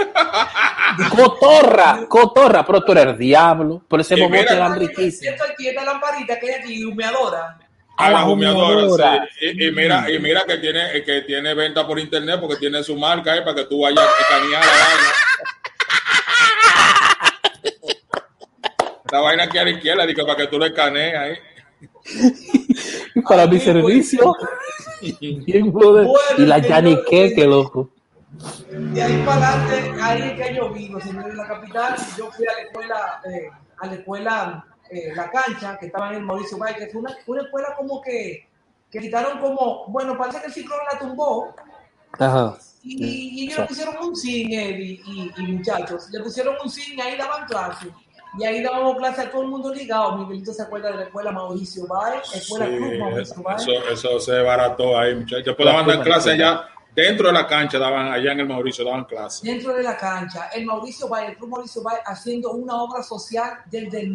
Cotorra, cotorra, pero tú eres el diablo. Por ese mira- eran riquísimos. Esto aquí, esta lamparita que hay aquí, humeadora. a A la la humeadora, sí. Y, y mira, y mira que tiene, que tiene venta por internet porque tiene su marca ahí para que tú vayas a escanear la vaina. La vaina aquí a la izquierda, digo, para que tú lo escanees ahí. Para mi servicio, bien joder. Bueno, Y la señor, yaniqueque, loco. De ahí para adelante, ahí es que yo vivo, señor, en la capital. Yo fui a la escuela, eh, a la escuela eh, La Cancha, que estaba en el Mauricio Bay, que fue una, una escuela como que, que quitaron como, bueno, parece que el ciclón la tumbó. Ajá. Y, y ellos Sí. le pusieron un zinc, Eddie y, y muchachos, le pusieron un zinc ahí daban clase. y ahí dábamos clase a todo el mundo ligado. Miguelito se acuerda de la escuela Mauricio Bay, escuela Sí, Cruz Mauricio Bay. eso, eso se barató ahí, muchachos. Después daban clase allá, dentro de la cancha, daban allá en el Mauricio, daban clase. dentro de la cancha, el Mauricio Bay, el Club Mauricio Bay, haciendo una obra social desde el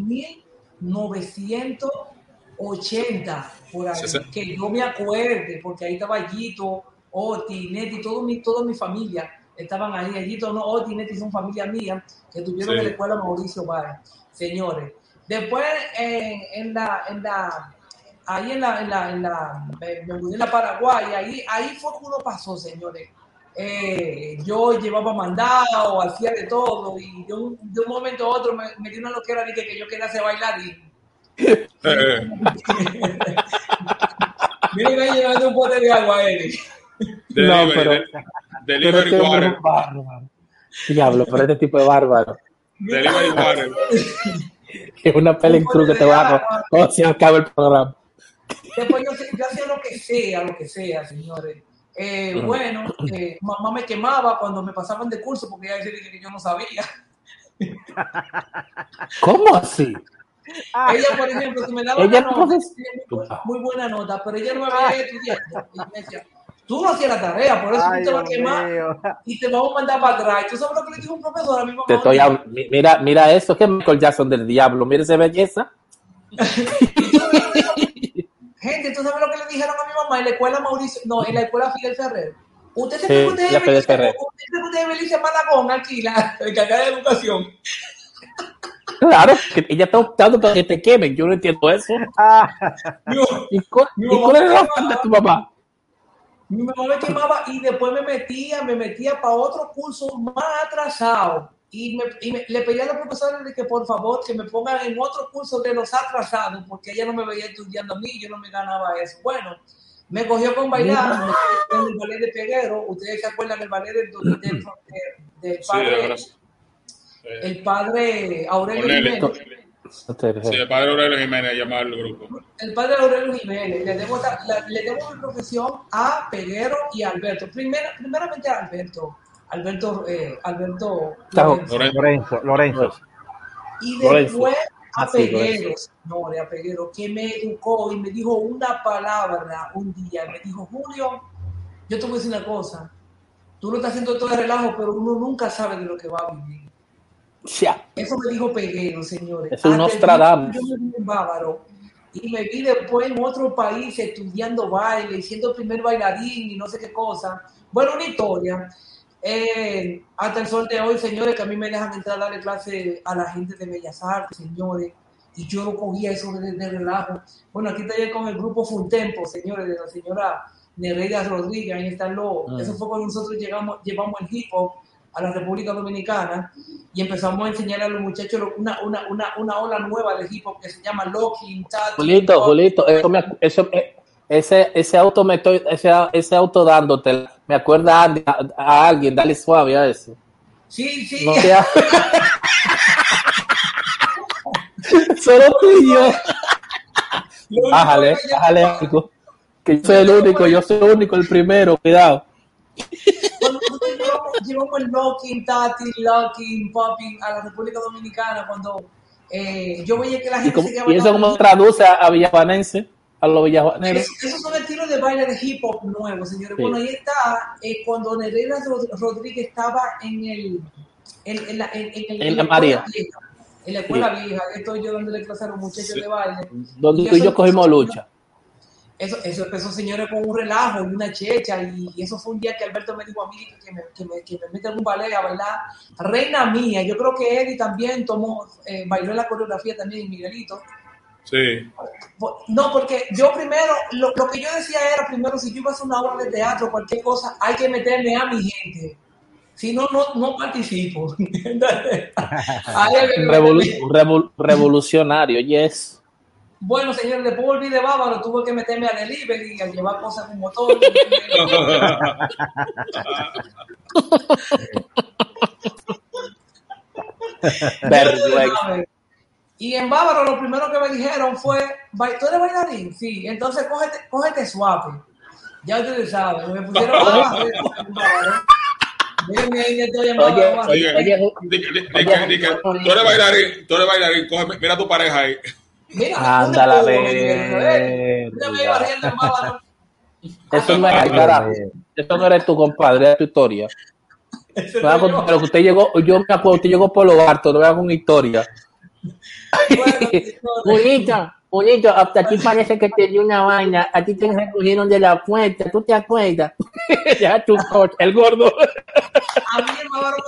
1980, por ahí, Sí, que yo me acuerde, porque ahí estaba Gito, Oti, Neti, todo mi, toda mi familia estaban ahí. Gito, no, Oti Neti son familia mía, que tuvieron Sí. en la escuela Mauricio Bay, señores. Después, en, en la, en la, ahí en la, en la, en la, me, me mudé en la Paraguay, ahí, ahí fue que uno pasó, señores. Eh, yo llevaba mandado, hacía de todo, y de un, de un momento a otro me, me dio una loquera de que, que yo quería hacer bailarín. Eh, Miren ahí llevando un bote de agua, Eric. delivery, pero- de- Pero delivery este hombre water, es bárbaro. Diablo, pero este tipo es bárbaro. delivery water. Es una pelea en cruz que te va a cuando se acaba el programa. Después yo, sé- yo hacía lo que sea, lo que sea, señores. Eh, Bueno, eh, mamá me quemaba cuando me pasaban de curso porque ella decía que yo no sabía. ¿Cómo así? Ella, por ejemplo, si me daba Ella una nota, profes- muy buena nota, pero ella no me había estudiado. Y me decía, tú no hacías la tarea, por eso Ay, tú te vas a quemar mío. y te vamos a mandar para atrás. ¿Tú sabes lo que le dijo un profesor a mi mamá? Te estoy mi- mira, mira eso, que es Michael Jackson del diablo. Mira esa belleza. Gente, ¿tú sabes lo que le dijeron a mi mamá en la escuela Mauricio? No, en la escuela Fidel Ferrer. ¿Usted se Sí, usted Belice- Ferrer. usted usted es Belice Malagón aquí, la encargada de educación? Claro, que ella está optando para que te quemen. Yo no entiendo eso. Ah, Yo, ¿Y cuál, y cuál es me la quemaba. de tu mamá? Mi mamá me quemaba y después me metía, me metía para otro curso más atrasado. Y, me, y me- le pedía a los profesores de que por favor que me pongan en otro curso de los atrasados, porque ella no me veía estudiando a mí, yo no me ganaba eso. Bueno, me cogió con bailar, en el ballet de Peguero. Ustedes se acuerdan del ballet del, del, del- padre, sí. El padre Aurelio. Jiménez. Sí, el padre Aurelio Jiménez llamaba al grupo. El padre Aurelio Jiménez, le debo, la- le debo mi profesión a Peguero y a Alberto. Primero, primeramente a Alberto. Alberto, eh, Alberto. Lorenzo. Lorenzo. Y Lorenzo. después a Ah, Peguero, señores, a Peguero, que me educó y me dijo una palabra un día. Me dijo, Julio, yo te voy a decir una cosa. Tú lo estás haciendo todo de relajo, pero uno nunca sabe de lo que va a vivir. Eso me dijo Peguero, señores. Es un Nostradamus. Yo me vi en Bávaro y me vi después en otro país estudiando baile, siendo el primer bailarín y no sé qué cosa. Bueno, una historia. Eh, hasta el sol de hoy, señores, que a mí me dejan entrar a darle clase a la gente de Bellas Artes, señores, y yo cogía eso de, de relajo. Bueno, aquí estoy con el grupo Funtempo, señores, de la señora Nereida Rodríguez, ahí están los. Mm. Eso fue cuando nosotros llegamos, llevamos el hip hop a la República Dominicana y empezamos a enseñar a los muchachos una, una, una, una ola nueva de hip hop que se llama Locking, Tati. Julito. Julito, eso me, eso, eh, ese, ese auto me estoy, ese, ese auto dándote, me acuerda a, a- a alguien, dale suave a eso. Sí, sí. No sea. Solo tú y yo. Bájale, bájale algo. Que yo soy el único, yo soy el único, el primero, cuidado. Llevamos, el locking, tati, locking, popping a la República Dominicana, cuando eh, yo veía que la Y, gente como- seguía y eso como traduce a, a villavanense, a los villabaneros. Es- esos son estilos de baile de hip hop nuevos, señores. Sí. Bueno, ahí está, eh, cuando Nereida Rod- Rodríguez estaba en el... En, en la, en, en En en la escuela María. vieja, en la escuela vieja, estoy yo dándole clase a los muchachos Sí. de baile. Donde tú y yo cogimos lucha. Eso, eso empezó, señores, con un relajo y una checha. Y, y eso fue un día que Alberto me dijo a mí que me, que me, que me meta en un ballet a bailar. Reina mía. Yo creo que Eddie también tomó, eh, bailó en la coreografía también, Miguelito. Sí. No, porque yo primero, lo, lo que yo decía era, primero, si yo iba a hacer una obra de teatro, cualquier cosa, hay que meterme a mi gente. Si no, no, no participo. Revolu- revol- revolucionario, yes. Bueno, señor, después volví de Bávaro, tuve que meterme a delivery, a llevar cosas con motor. Vergüenza. Y en Bávaro lo primero que me dijeron fue, "Ba- ¿tú eres bailarín? Sí, entonces cógete, cógete suave. Ya ustedes saben, me pusieron. Oye, oye, tú eres bailarín, tú eres bailarín, coge, mira a tu pareja ahí. Mira, anda la ver. Eso no es carajo. Eso no eres tu compadre, es tu historia. Pero usted llegó, yo me acuerdo, usted llegó por lo harto, no veas una historia. Bonita, bonito, hasta aquí parece que te dio una vaina, a ti te recogieron de la puerta, ¿tú te acuerdas? ya tu el gordo. A mí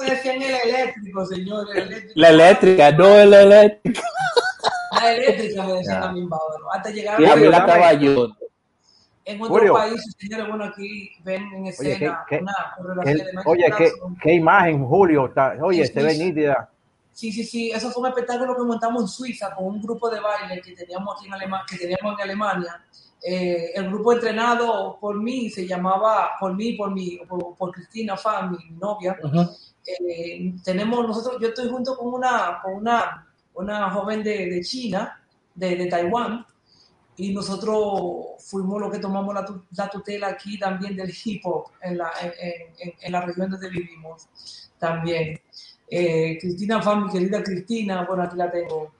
me decían el eléctrico, señor. La eléctrica, no el eléctrico. La eléctrica me decían a mí, Hasta llegar a la caballón. En otros países, señores, bueno, aquí ven en escena oye, una de Oye, qué, qué imagen, Julio. Está, oye, se ve nítida. Sí, sí, sí, eso fue un espectáculo que montamos en Suiza con un grupo de baile que teníamos aquí en Alemania, que teníamos en Alemania. Eh, el grupo entrenado por mí se llamaba, por mí, por mí, por, Cristina Fan, mi novia. Eh, tenemos nosotros, yo estoy junto con una, con una, una joven de, de China, de, de, Taiwán, y nosotros fuimos los que tomamos la, la, tutela aquí también del hip hop en la, en, en, en la región donde vivimos también. Eh, Cristina Fan, mi querida Cristina, bueno, aquí la tengo.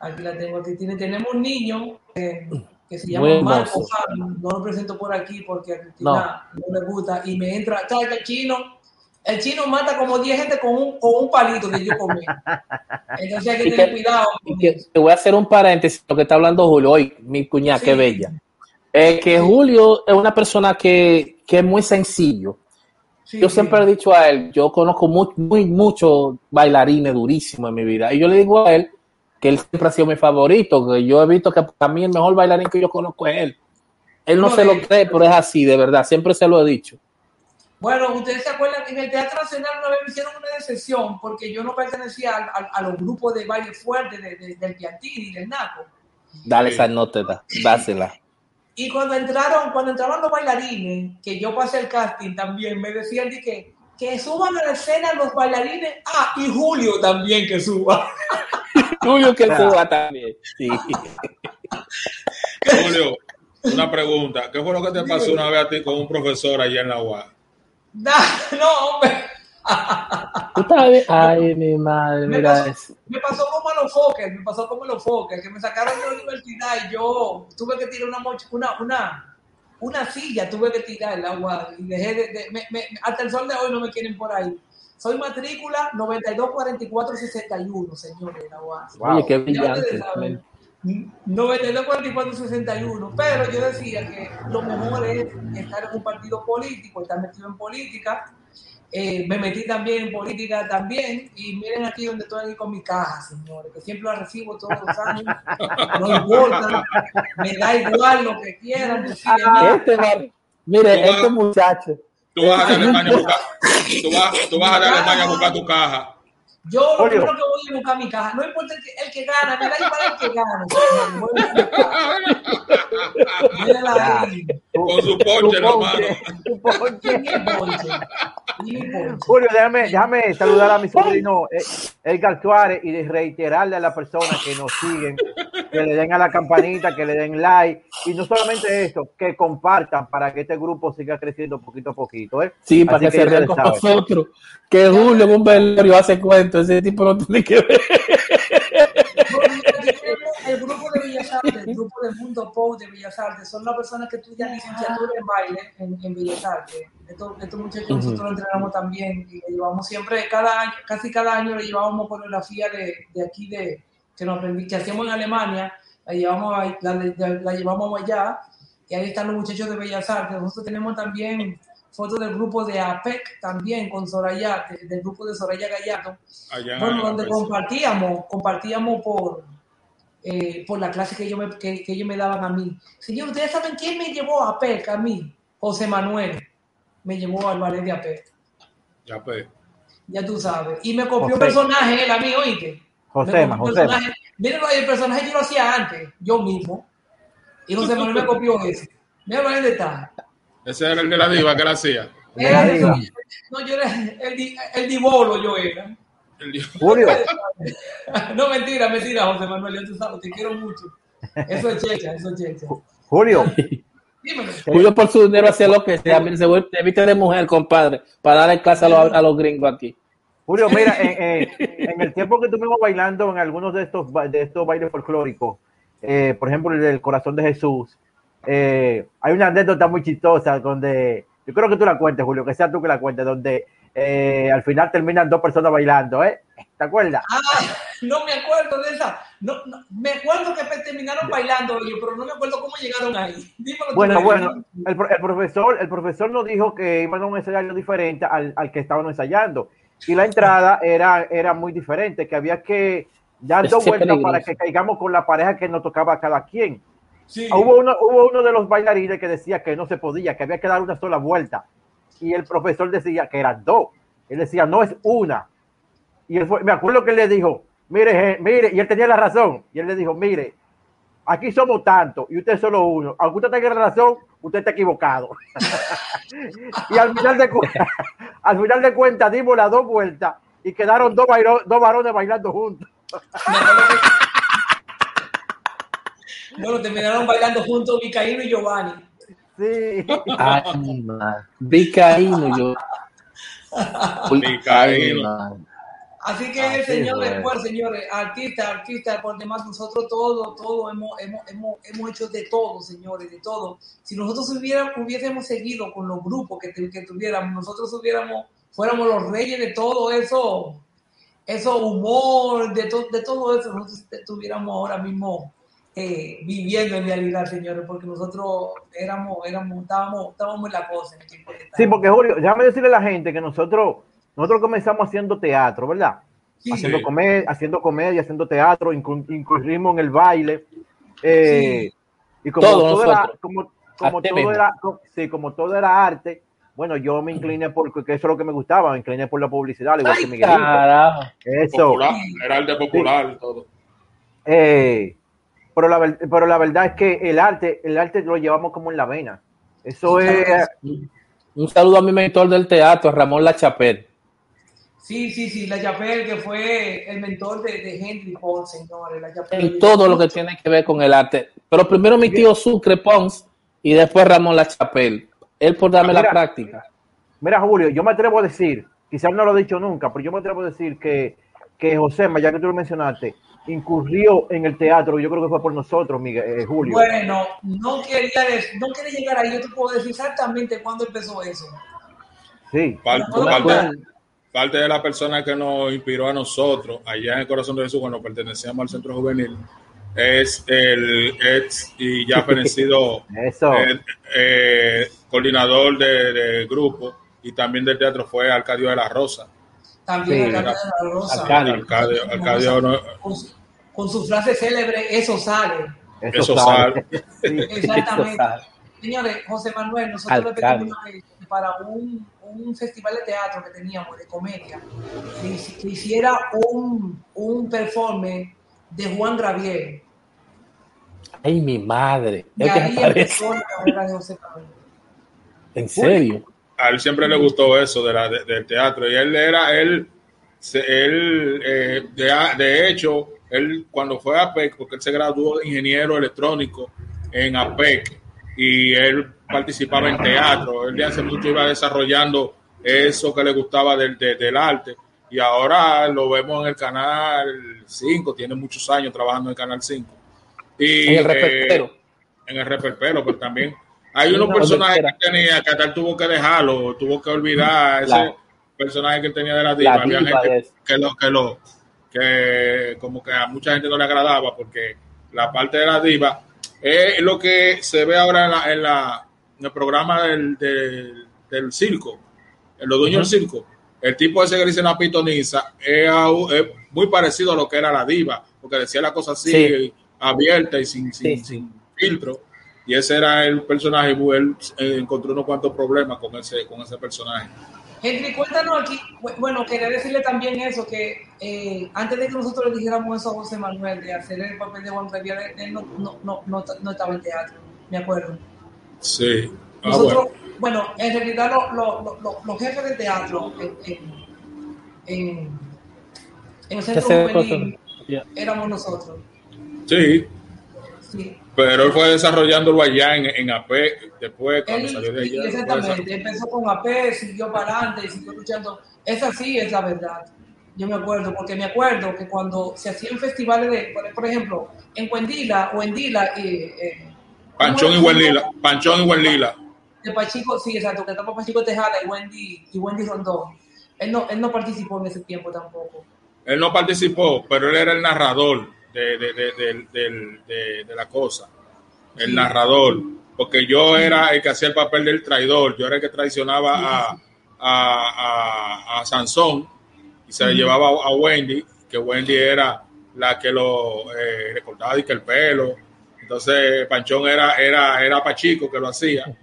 Aquí la tengo, Cristina. Tenemos un niño eh, que se llama Marco Fan. No lo presento por aquí porque a Cristina no, le gusta. Y me entra, ¿sabes el chino? El chino mata como 10 gente con un, con un palito que yo comí. Entonces hay que tener cuidado. te voy a hacer un paréntesis, lo que está hablando Julio hoy, mi cuñada, qué bella. Es que Julio es una persona que, que es muy sencillo yo siempre he dicho a él, yo conozco muy, muy muchos bailarines durísimos en mi vida. Y yo le digo a él que él siempre ha sido mi favorito, que yo he visto que para mí el mejor bailarín que yo conozco es él. Él no, se lo cree, pero es así, de verdad, siempre se lo he dicho. Bueno, ustedes se acuerdan, en el Teatro Nacional una vez me hicieron una decepción porque yo no pertenecía a, los grupos de baile fuerte del Piantini y del Naco. Dale esa nota, dásela. Y cuando entraron, cuando entraron los bailarines, que yo pasé el casting también, me decían que, que suban a la escena los bailarines. Ah, y Julio también que suba. Julio que suba también. Sí. Julio, una pregunta. ¿Qué fue lo que te pasó una vez a ti con un profesor allá en la UA? No, hombre. Ay, mi madre, me mira pasó, Me pasó como a los Fokker, me pasó como a los Fokker, que me sacaron de la universidad y yo tuve que tirar una, una, una, una silla, tuve que tirar el agua y dejé de, me, me, hasta el sol de hoy no me quieren por ahí. Soy matrícula 924461, señores, la UAS. Oye, qué brillante. 924461, pero yo decía que lo mejor es estar en un partido político, estar metido en política eh, me metí también en política también y miren aquí donde estoy aquí con mi caja, señores, que siempre la recibo todos los años, no importa, me da igual lo que quieran. Ah, este, mire, este muchacho. Tú vas a Alemania a buscar, tú vas, tú vas a Alemania a buscar tu caja. Yo lo primero que voy a buscar mi caja, no importa el que, el que gana, me da igual el que gane. Con su ponche, hermano. Julio, déjame, déjame saludar a mi sobrino eh, Edgar Suárez y de reiterarle a las personas que nos siguen que le den a la campanita, que le den like y no solamente eso, que compartan para que este grupo siga creciendo poquito a poquito. ¿eh? Sí, para que, se vean con nosotros. Que Julio en un velorio hace cuento, ese tipo no tiene que ver. De Bellas Artes, el grupo del Mundo Pou de Bellas Artes, son las personas que estudian licenciatura en baile en, en Bellas Artes. Estos, estos muchachos nosotros lo entrenamos también y le llevamos siempre, cada año, casi cada año le llevábamos coreografía de, de aquí, de, que, nos que hacíamos en Alemania, la llevamos, la, la llevamos allá y ahí están los muchachos de Bellas Artes. Nosotros tenemos también fotos del grupo de APEC también con Soraya, del grupo de Soraya Gallardo, bueno, donde compartíamos, compartíamos por, eh, por la clase que ellos, me, que, ellos me daban a mí. Señor, ¿ustedes saben quién me llevó a APEC a mí? José Manuel me llevó al ballet de APEC. Ya, pues. Ya tú sabes. Y me copió un personaje él a mí, oíste. José, José. Miren, el personaje yo lo hacía antes, yo mismo. Y José Manuel me copió ese. Mira dónde está. Ese era el de la diva que la hacía. no, yo era el, el divolo, yo era. Julio. No, mentira, mentira, José Manuel, yo sabes, te quiero mucho. Eso es checha, eso es checha. Julio. Julio por su dinero hace lo que sea, se, se viste de mujer, compadre, para darle clase a los, a los gringos aquí. Julio, mira, en, el tiempo que estuvimos bailando en algunos de estos, de estos bailes folclóricos, eh, por ejemplo, el del corazón de Jesús, eh, hay una anécdota muy chistosa donde, yo creo que tú la cuentes, Julio, que sea tú que la cuentes, donde eh, al final terminan dos personas bailando, ¿eh? ¿Te acuerdas? Ah, no me acuerdo de esa. No, me acuerdo que terminaron bailando ellos, pero no me acuerdo cómo llegaron ahí. bueno, bueno, el, profesor, el profesor nos dijo que iban a un ensayo diferente al, al que estaban ensayando y la entrada era, era muy diferente, que había que dar dos vueltas para que caigamos con la pareja que nos tocaba a cada quien. Hubo, uno, hubo uno de los bailarines que decía que no se podía, que había que dar una sola vuelta. Y el profesor decía que eran dos. Él decía, no es una. Y él fue, me acuerdo que él le dijo, mire, mire, y él tenía la razón. Y él le dijo, mire, aquí somos tantos y usted solo uno. Aunque usted tenga razón, usted está equivocado. y al final de cuentas, de cuentas dimos las dos vueltas y quedaron dos, varones bailando juntos. bueno, terminaron bailando juntos Vicaíno y Giovanni. Sí. Ay, Vicaíno y yo. Vicaíno. Así que, señores, pues, señores, artistas, artistas, por demás, nosotros todo, todo hemos, hemos, hemos, hemos, hecho de todo, señores, de todo. Si nosotros hubiéramos, hubiésemos seguido con los grupos que, que tuviéramos, nosotros hubiéramos, fuéramos los reyes de todo eso, eso humor, de, de todo eso, nosotros estuviéramos ahora mismo eh, viviendo en realidad, señores, porque nosotros éramos, éramos, estábamos, estábamos en la cosa. En sí, porque Julio, déjame decirle a la gente que nosotros nosotros comenzamos haciendo teatro, ¿verdad? haciendo, Comedia, haciendo comedia, haciendo teatro, incluimos en el baile. Eh, y como todo, era, como, todo era, sí, como todo era arte, bueno, yo me incliné porque eso es lo que me gustaba, me incliné por la publicidad, igual que Miguel. Eso. era arte popular, todo. Eh, pero, la, pero la verdad es que el arte, el arte lo llevamos como en la vena. Eso es. Un saludo a mi mentor del teatro, Ramón Lachapel. Sí, sí, sí, la Chapel, que fue el mentor de, de Henry Pons, señores. La en todo lo que tiene que ver con el arte. Pero primero mi tío Sucre Pons y después Ramón La Chapel. Él por darme la práctica. Mira, Julio, yo me atrevo a decir, quizás no lo he dicho nunca, pero yo me atrevo a decir que, que José, ya que tú lo mencionaste, incurrió en el teatro, yo creo que fue por nosotros, Miguel, eh, Julio. Bueno, no quería, no quería llegar ahí, yo te puedo decir exactamente cuándo empezó eso. Sí. parte de la persona que nos inspiró a nosotros allá en el corazón de Jesús cuando pertenecíamos al centro juvenil es el ex y ya fenecido eh, eh, coordinador de, grupo y también del teatro fue Arcadio de la Rosa. También Arcadio de la Rosa. Arcadio, con, su frase célebre, eso sale. Eso, sale. Exactamente. Señores, José Manuel, nosotros le pedimos para un un festival de teatro que teníamos de comedia, que, hiciera un, un performance de Juan Gravier. Ay, mi madre. Y ahí empezó la carrera de José ¿En serio? A él siempre le gustó eso de la, del teatro. Y él era, él, él eh, de, de, hecho, él cuando fue a APEC, porque él se graduó de ingeniero electrónico en APEC, y él participaba en teatro. Él de hace mucho iba desarrollando eso que le gustaba del, del arte y ahora lo vemos en el canal 5, tiene muchos años trabajando en el canal 5. Y, en el reperpero. Eh, en el reperpero, pero también hay unos personajes que tenía que tal tuvo que dejarlo, tuvo que olvidar ese personaje que tenía de la diva. Había gente que lo, que lo, que como que a mucha gente no le agradaba porque la parte de la diva es lo que se ve ahora en, la, en, la, en el programa del, del, circo, en los dueños del circo. El tipo ese que dice la pitoniza es, muy parecido a lo que era la diva, porque decía la cosa así, abierta y sin, sin, filtro. Y ese era el personaje, y él eh, encontró unos cuantos problemas con ese, con ese personaje. Henry, cuéntanos aquí, bueno, quería decirle también eso, que eh, antes de que nosotros le dijéramos eso a José Manuel, de hacer el papel de Juan Revilla, él no, no, no, no, estaba en teatro, me acuerdo. Sí. Ah, nosotros, bueno. en realidad los jefes de teatro en, en, en el centro juvenil éramos nosotros. Sí. Sí. Pero él fue desarrollándolo allá en, en AP, después cuando Él- salió de allá. exactamente, empezó con AP, siguió para adelante, siguió luchando. Esa sí es la verdad. Yo me acuerdo, porque me acuerdo que cuando se hacían festivales de, por, ejemplo, en Huendila o en Dila, eh, eh, Panchón y. Lila. Panchón y Buen Lila. de Pachico, sí, exacto, que estaba Pachico Tejada y Wendy, y Wendy Rondón. Él no, él no participó en ese tiempo tampoco. Él no participó, pero él era el narrador de, de, de, de- de- de- de la cosa. El Sí. narrador. Porque yo era el que hacía el papel del traidor. Yo era el que traicionaba a, a, a, a Sansón y se le llevaba a, Wendy, que Wendy era la que lo eh, le cortaba y que el pelo. Entonces Panchón era, era, era Pachico que lo hacía.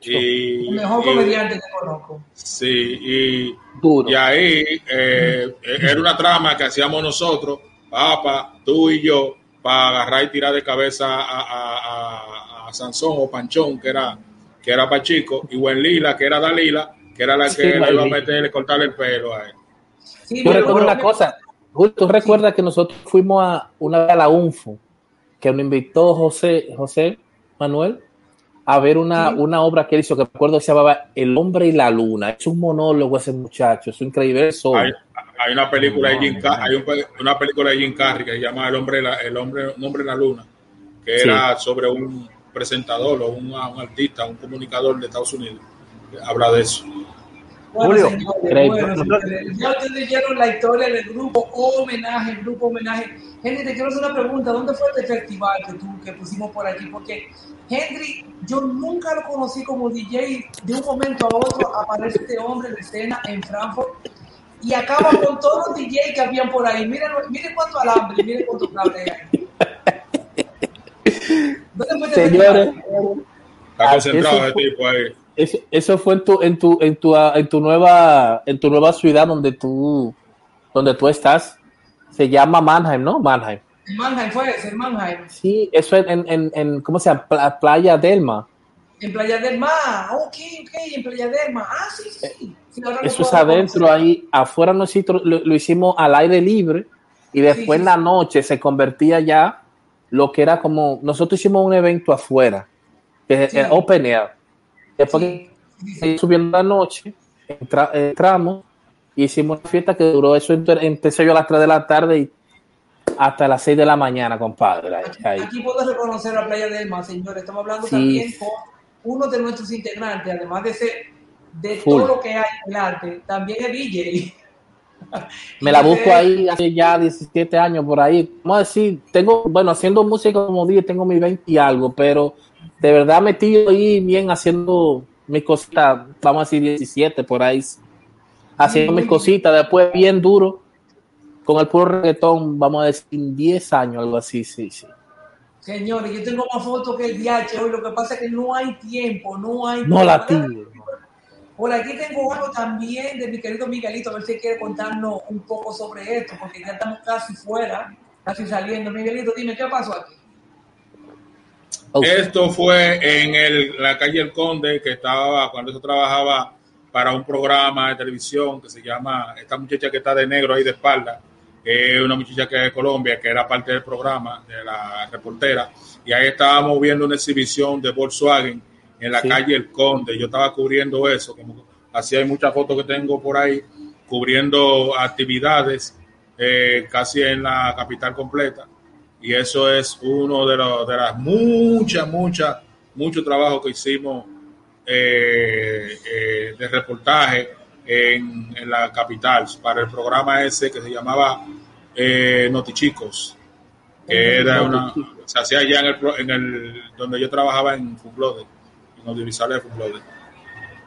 Y, El mejor y- comediante que conozco. sí, y duro. y ahí eh, era una trama que hacíamos nosotros, Papa, tú y yo, para agarrar y tirar de cabeza a, a- a- a Sansón o Panchón, que era, que era Pachico, y Buen Lila, que era Dalila, que era la que Sí, le iba a meter, cortarle el pelo a él. Sí, Yo recuerdo una cosa. ¿Tú recuerdas que nosotros fuimos a una vez a la UNFO, que nos invitó José, José Manuel a ver una, Sí. una obra que él hizo, que me acuerdo que se llamaba El hombre y la luna. Es un monólogo ese muchacho, es increíble. Eso. Hay, hay una película de Jim Car- hay un una película de Jim Carrey que se llama El hombre, la- el hombre, un hombre en la luna, que Sí. era sobre un presentador o un, un artista, un comunicador de Estados Unidos. Habla de eso. Bueno, Julio, señores, bueno, señores, ya ustedes leyeron la historia del grupo homenaje, el grupo homenaje. Henry, te quiero hacer una pregunta. ¿Dónde fue este festival que, tú, que pusimos por aquí? Porque Henry, yo nunca lo conocí como DJ. De un momento a otro aparece este hombre en escena en Frankfurt y acaba con todos los DJ que habían por ahí. Miren, miren cuánto alambre, miren cuánto cable hay. ¿Dónde fue este Señores? Está Ah, concentrado eso ese fue- tipo ahí. eso, eso fue en tu, en tu, en tu, ah, en tu nueva, en tu nueva ciudad donde tú, donde tú estás. Se llama Mannheim, ¿no? Mannheim. En Mannheim fue ese, en Mannheim. Sí, eso en, en, en, en- ¿cómo se llama? Pla- Playa Delma. En Playa del Mar, ok, ok, en Playa del Mar. Ah, sí, sí, sí. Ahora Eso es adentro ahí, afuera nosotros lo, lo hicimos al aire libre y después sí, en la noche se convertía ya lo que era como, nosotros hicimos un evento afuera, que Sí. era open air. Después que subiendo la noche, entra- entramos hicimos una fiesta que duró, eso empecé yo a las 3 de la tarde y hasta las 6 de la mañana, compadre. ahí. Aquí puedo reconocer a Playa del Mar, señores. Estamos hablando Sí. también con uno de nuestros integrantes, además de ser de Full. todo lo que hay en el arte, también es DJ. Me la busco ahí hace ya 17 años por ahí. Vamos a decir, tengo, bueno, haciendo música como dije, tengo mi 20 y algo, pero de verdad metido ahí bien haciendo mis cositas, vamos a decir 17 por ahí, haciendo mis cositas, después bien duro, con el puro reggaetón, vamos a decir 10 años, algo así, sí, sí. Señores, yo tengo más fotos que el DH hoy. Lo que pasa es que no hay tiempo, no hay No tiempo. la tiro. Por aquí tengo algo también de mi querido Miguelito, a ver si quiere contarnos un poco sobre esto, porque ya estamos casi fuera, casi saliendo. Miguelito, dime, ¿qué pasó aquí? Esto fue en el- la calle El Conde, que estaba, cuando yo trabajaba para un programa de televisión que se llama, esta muchacha que está de negro ahí de espalda, que es una muchacha que es de Colombia, que era parte del programa, de la reportera, y ahí estábamos viendo una exhibición de Volkswagen en la Sí. calle El Conde. Yo estaba cubriendo eso, como así hay muchas fotos que tengo por ahí, cubriendo actividades eh, casi en la capital completa y eso es uno de, los, de las muchas, muchas, mucho trabajo que hicimos eh, eh, de reportaje en, en la capital para el programa ese que se llamaba Notichicos, que era una, se hacía allá en el, en el donde yo trabajaba en Fublode, en audiovisuales de.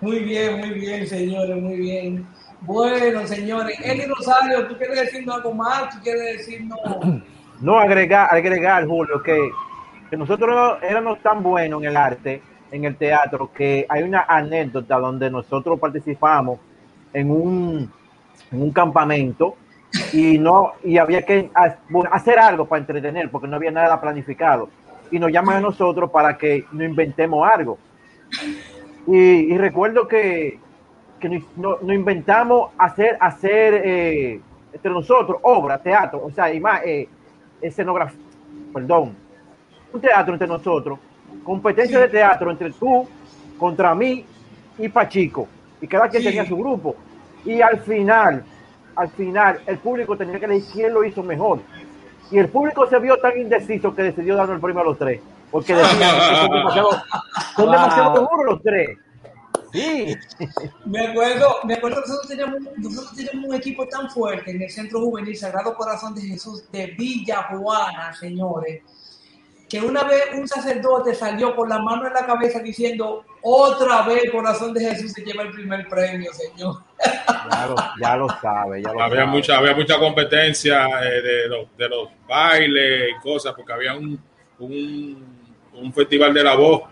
Muy bien, muy bien, señores, muy bien. Bueno, señores, Eli Rosario, ¿tú quieres decirnos algo más? ¿Tú quieres decirnos? No agregar, agregar, Julio, que, que nosotros éramos tan buenos en el arte, en el teatro, que hay una anécdota donde nosotros participamos en un, en un campamento y no y había que hacer algo para entretener porque no había nada planificado y nos llaman a nosotros para que nos inventemos algo y, y recuerdo que, que nos, no- inventamos hacer hacer eh, entre nosotros obra teatro o sea y más eh, escenografía perdón un teatro entre nosotros, competencia de teatro entre tú, contra mí y Pachico, y cada quien Sí. tenía su grupo. Y al final, al final, el público tenía que elegir quién lo hizo mejor. Y el público se vio tan indeciso que decidió darnos el premio a los tres, porque decían que son demasiado, son Wow. demasiado duros los tres. Sí, Me acuerdo, me acuerdo que nosotros teníamos, nosotros teníamos un equipo tan fuerte en el Centro Juvenil Sagrado Corazón de Jesús de Villa Juana, señores, que una vez un sacerdote salió con la mano en la cabeza diciendo, otra vez Corazón de Jesús se lleva el primer premio, señor. ya lo, ya lo sabe, ya lo había sabe. mucha había mucha competencia eh, de los de los bailes y cosas porque había un, un, un festival de la voz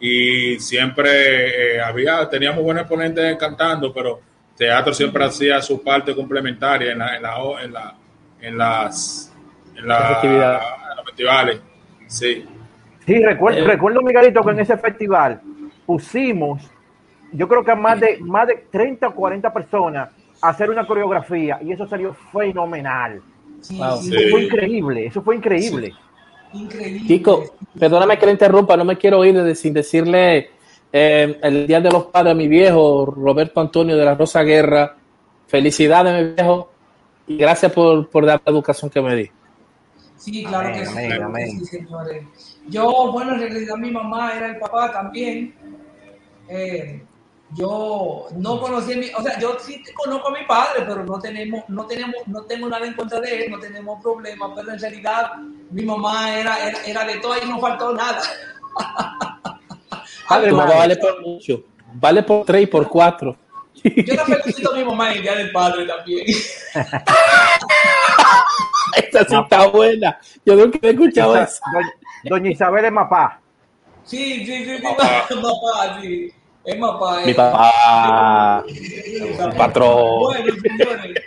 y siempre eh, había teníamos buenos exponentes cantando pero teatro siempre hacía su parte complementaria en la en, la, en, la, en las en, la- en los festivales sí Sí, recuerdo, Eh. recuerdo, Miguelito, que en ese festival pusimos, yo creo que a más de, más de 30 o 40 personas a hacer una coreografía y eso salió fenomenal. Sí, Wow. sí, Eso fue increíble, eso fue increíble. Increíble. Chico, perdóname que le interrumpa, no me quiero ir de- sin decirle eh, el Día de los Padres a mi viejo, Roberto Antonio de la Rosa Guerra. Felicidades, mi viejo, y gracias por, por dar la educación que me di. Sí, claro Amén, que sí, amén, que amén. sí, señores. Yo, bueno, en realidad mi mamá era el papá también. Eh, yo no conocí a mi, o sea, yo sí conozco a mi padre, pero no tenemos, no tenemos, no tengo nada en contra de él, no tenemos problemas, pero en realidad mi mamá era, era, era de todo y no faltó nada. Padre, mamá vale por mucho, vale por tres y por cuatro. Yo la felicito a mi mamá en el Día del Padre también. Esta sí está buena. Yo nunca he escuchado eso. doña Isabel es mapá. Sí, sí, sí, sí, Papá. papá, sí. Es papá. Mi papá, El patrón. Bueno, señores.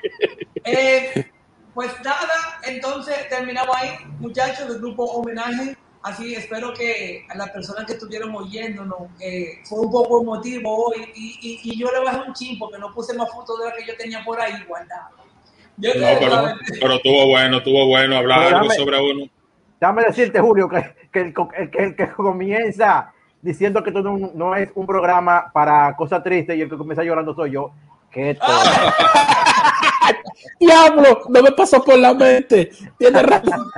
Eh, pues nada, entonces terminamos ahí, muchachos, del grupo Homenaje. Así espero que a las personas que estuvieron oyéndonos eh, fue un poco emotivo hoy. Y, y, y yo le bajé un chin porque no puse más fotos de las que yo tenía por ahí guardadas. No, pero, pero tuvo bueno tuvo bueno hablar Pero algo dame- sobre uno Déjame decirte, Julio, que, que el, co- el que, el que comienza diciendo que esto no, no es un programa para cosas tristes y el que comienza llorando soy yo. Que Diablo, no me pasó por la mente. Tienes razón.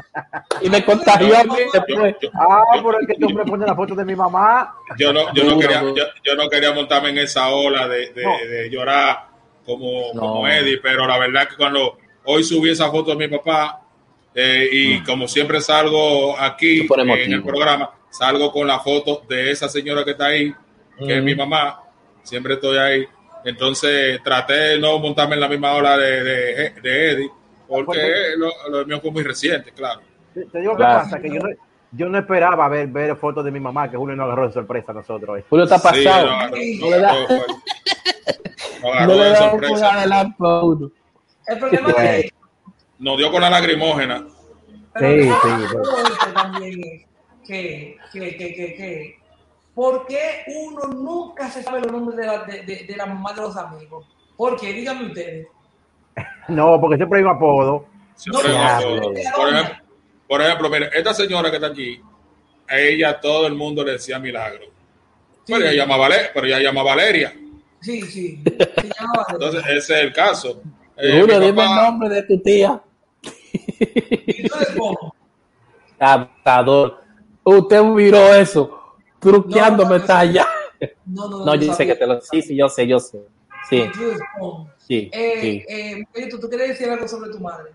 Y me contagió a mí después. Ah, por el que este hombre pone la foto de mi mamá. yo no, yo no quería, duro. yo, yo no quería montarme en esa ola de, de- No. de llorar como, No. como Eddie, pero la verdad que cuando hoy subí esa foto de mi papá eh, y como siempre salgo aquí en el programa, salgo con la foto de esa señora que está ahí, que es mi mamá, siempre estoy ahí. Entonces traté de no montarme en la misma ola de, de, de Eddie, porque lo, lo mío fue muy reciente, claro. Te, te digo qué Claro. pasa, que yo no, yo no esperaba ver, ver fotos de mi mamá, que Julio nos agarró de sorpresa a nosotros. hoy. Julio está pasado. Sí. No le da- No le da un sorpresa. adelanto a uno. el problema es que Nos dio con la lagrimógena. Pero Sí, sí, más sí. fuerte también es que, que, que, que, que, ¿por qué uno nunca se sabe los nombres de la, de, de, de la mamá de los amigos? ¿Por qué? Díganme ustedes. No, porque siempre hay un apodo. Siempre No, por, ejemplo, por ejemplo, mire, esta señora que está aquí, a ella todo el mundo le decía milagro. Sí, Pero ella llama Vale- pero ella llama Valeria. sí, sí. Se Entonces, ese es el caso. Eh, Julio, mi dime el nombre de tu tía. ¿Y entonces cómo? Adaptador. Usted miró eso. Truqueándome No, está allá. No, no, No, yo sé que te lo. Sí, sí, yo sé, yo sé. Sí, ¿cómo? sí, Eh, sí. eh, ¿tú quieres decir algo sobre tu madre?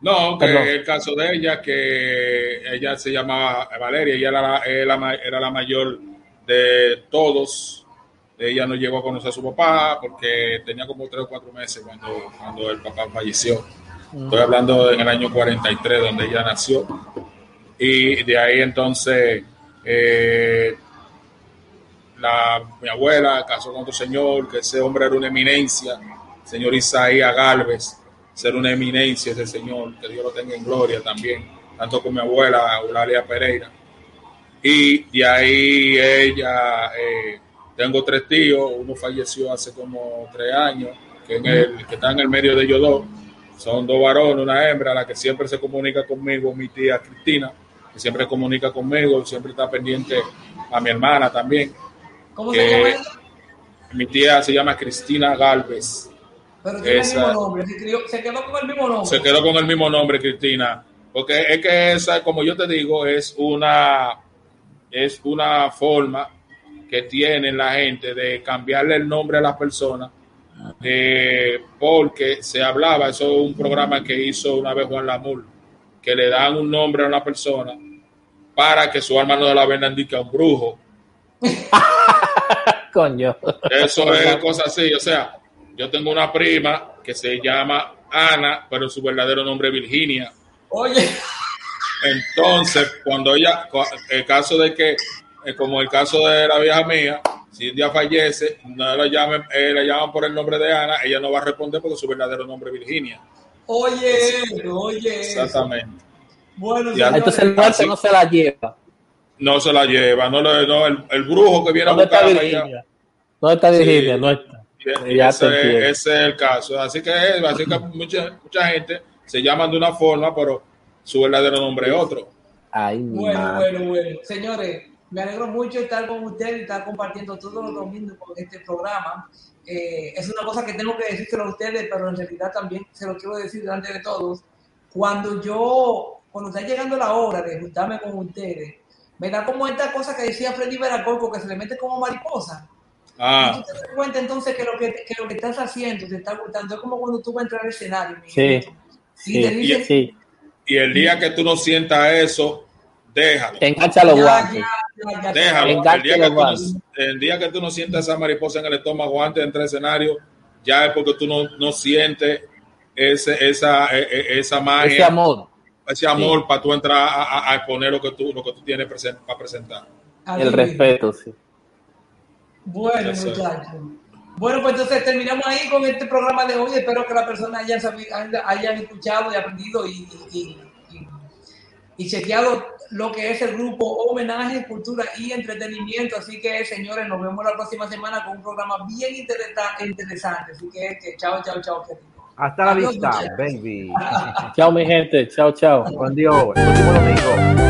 No, que Perdón. el caso de ella, que ella se llamaba Valeria, ella era la, era la ma- era la mayor de todos. Ella no llegó a conocer a su papá porque tenía como tres o cuatro meses cuando, cuando el papá falleció. Estoy hablando en el año 43, donde ella nació. Y de ahí entonces eh, la, mi abuela casó con otro señor, que ese hombre era una eminencia, señor Isaías Galvez, ser una eminencia ese señor, que Dios lo tenga en gloria también, tanto con mi abuela, Eulalia Pereira. Y de ahí ella, eh, tengo tres tíos, uno falleció hace como tres años, que, en el, que está en el medio de ellos dos, son dos varones, una hembra, la que siempre se comunica conmigo, mi tía Cristina, que siempre comunica conmigo, siempre está pendiente a mi hermana también. ¿Cómo que se llama ella? Mi tía se llama Cristina Galvez. Pero tiene esa- el mismo nombre. Se, crió- se quedó con el mismo nombre. Se quedó con el mismo nombre, Cristina. Porque es que esa, como yo te digo, es una, es una forma que tiene la gente de cambiarle el nombre a las personas. eh, porque se hablaba, eso es un programa que hizo una vez Juan Lamur, que le dan un nombre a una persona para que su alma no de la indique a un brujo. Coño. Eso es cosa así. O sea, yo tengo una prima que se llama Ana, pero su verdadero nombre es Virginia. Oye, Entonces, cuando ella, el caso de que, eh, como el caso de la vieja mía, si un día fallece, no la llamen, eh, la llaman por el nombre de Ana, ella no va a responder porque su verdadero nombre es Virginia. Oye, oye. Exactamente. Bueno, Entonces el muerto no se la lleva. No se la lleva, no, le- no el, el brujo que viene a ¿Dónde está buscarla. ella- Virginia? ¿Dónde está Sí. No está. Y Ya ese, ese es el caso. Así que, así que mucha, mucha gente se llaman de una forma, pero su verdadero nombre es otro. Ay, Bueno, madre. bueno, bueno. Señores, me alegro mucho de estar con ustedes y estar compartiendo todos los domingos con este programa. Eh, es una cosa que tengo que decírselo a ustedes, pero en realidad también se lo quiero decir delante de todos. Cuando yo, cuando está llegando la hora de juntarme con ustedes, me da como esta cosa que decía Freddy Veracoco, que se le mete como mariposa. Y Ah, tú te das cuenta entonces que lo que, que lo que estás haciendo te está gustando. Es como cuando tú vas a entrar al escenario. Sí, hijito, y te Sí, dicen, sí. y el día que tú no sientas eso, déjalo. Engancha los guantes. ya, ya, ya, Déjalo. El día, que tú no, guantes. el día que tú no sientas esa mariposa en el estómago antes de entrar al escenario, ya es porque tú no, no sientes ese, esa, e- e- esa magia, Ese amor. ese amor para tú entrar a, a- a exponer lo que tú, lo que tú tienes para presentar. El respeto, sí. Bueno, muchachos. Bueno, pues entonces terminamos ahí con este programa de hoy. Espero que las personas hayan, hayan- hayan escuchado y aprendido y, y, y- y- y chequeado lo que es el grupo Homenaje, Cultura y Entretenimiento. Así que, señores, nos vemos la próxima semana con un programa bien interesante. Así que, que chao, chao, chao. Hasta la vista, muchachos. baby. chao, mi gente. Chao, chao. Con Dios. El último domingo.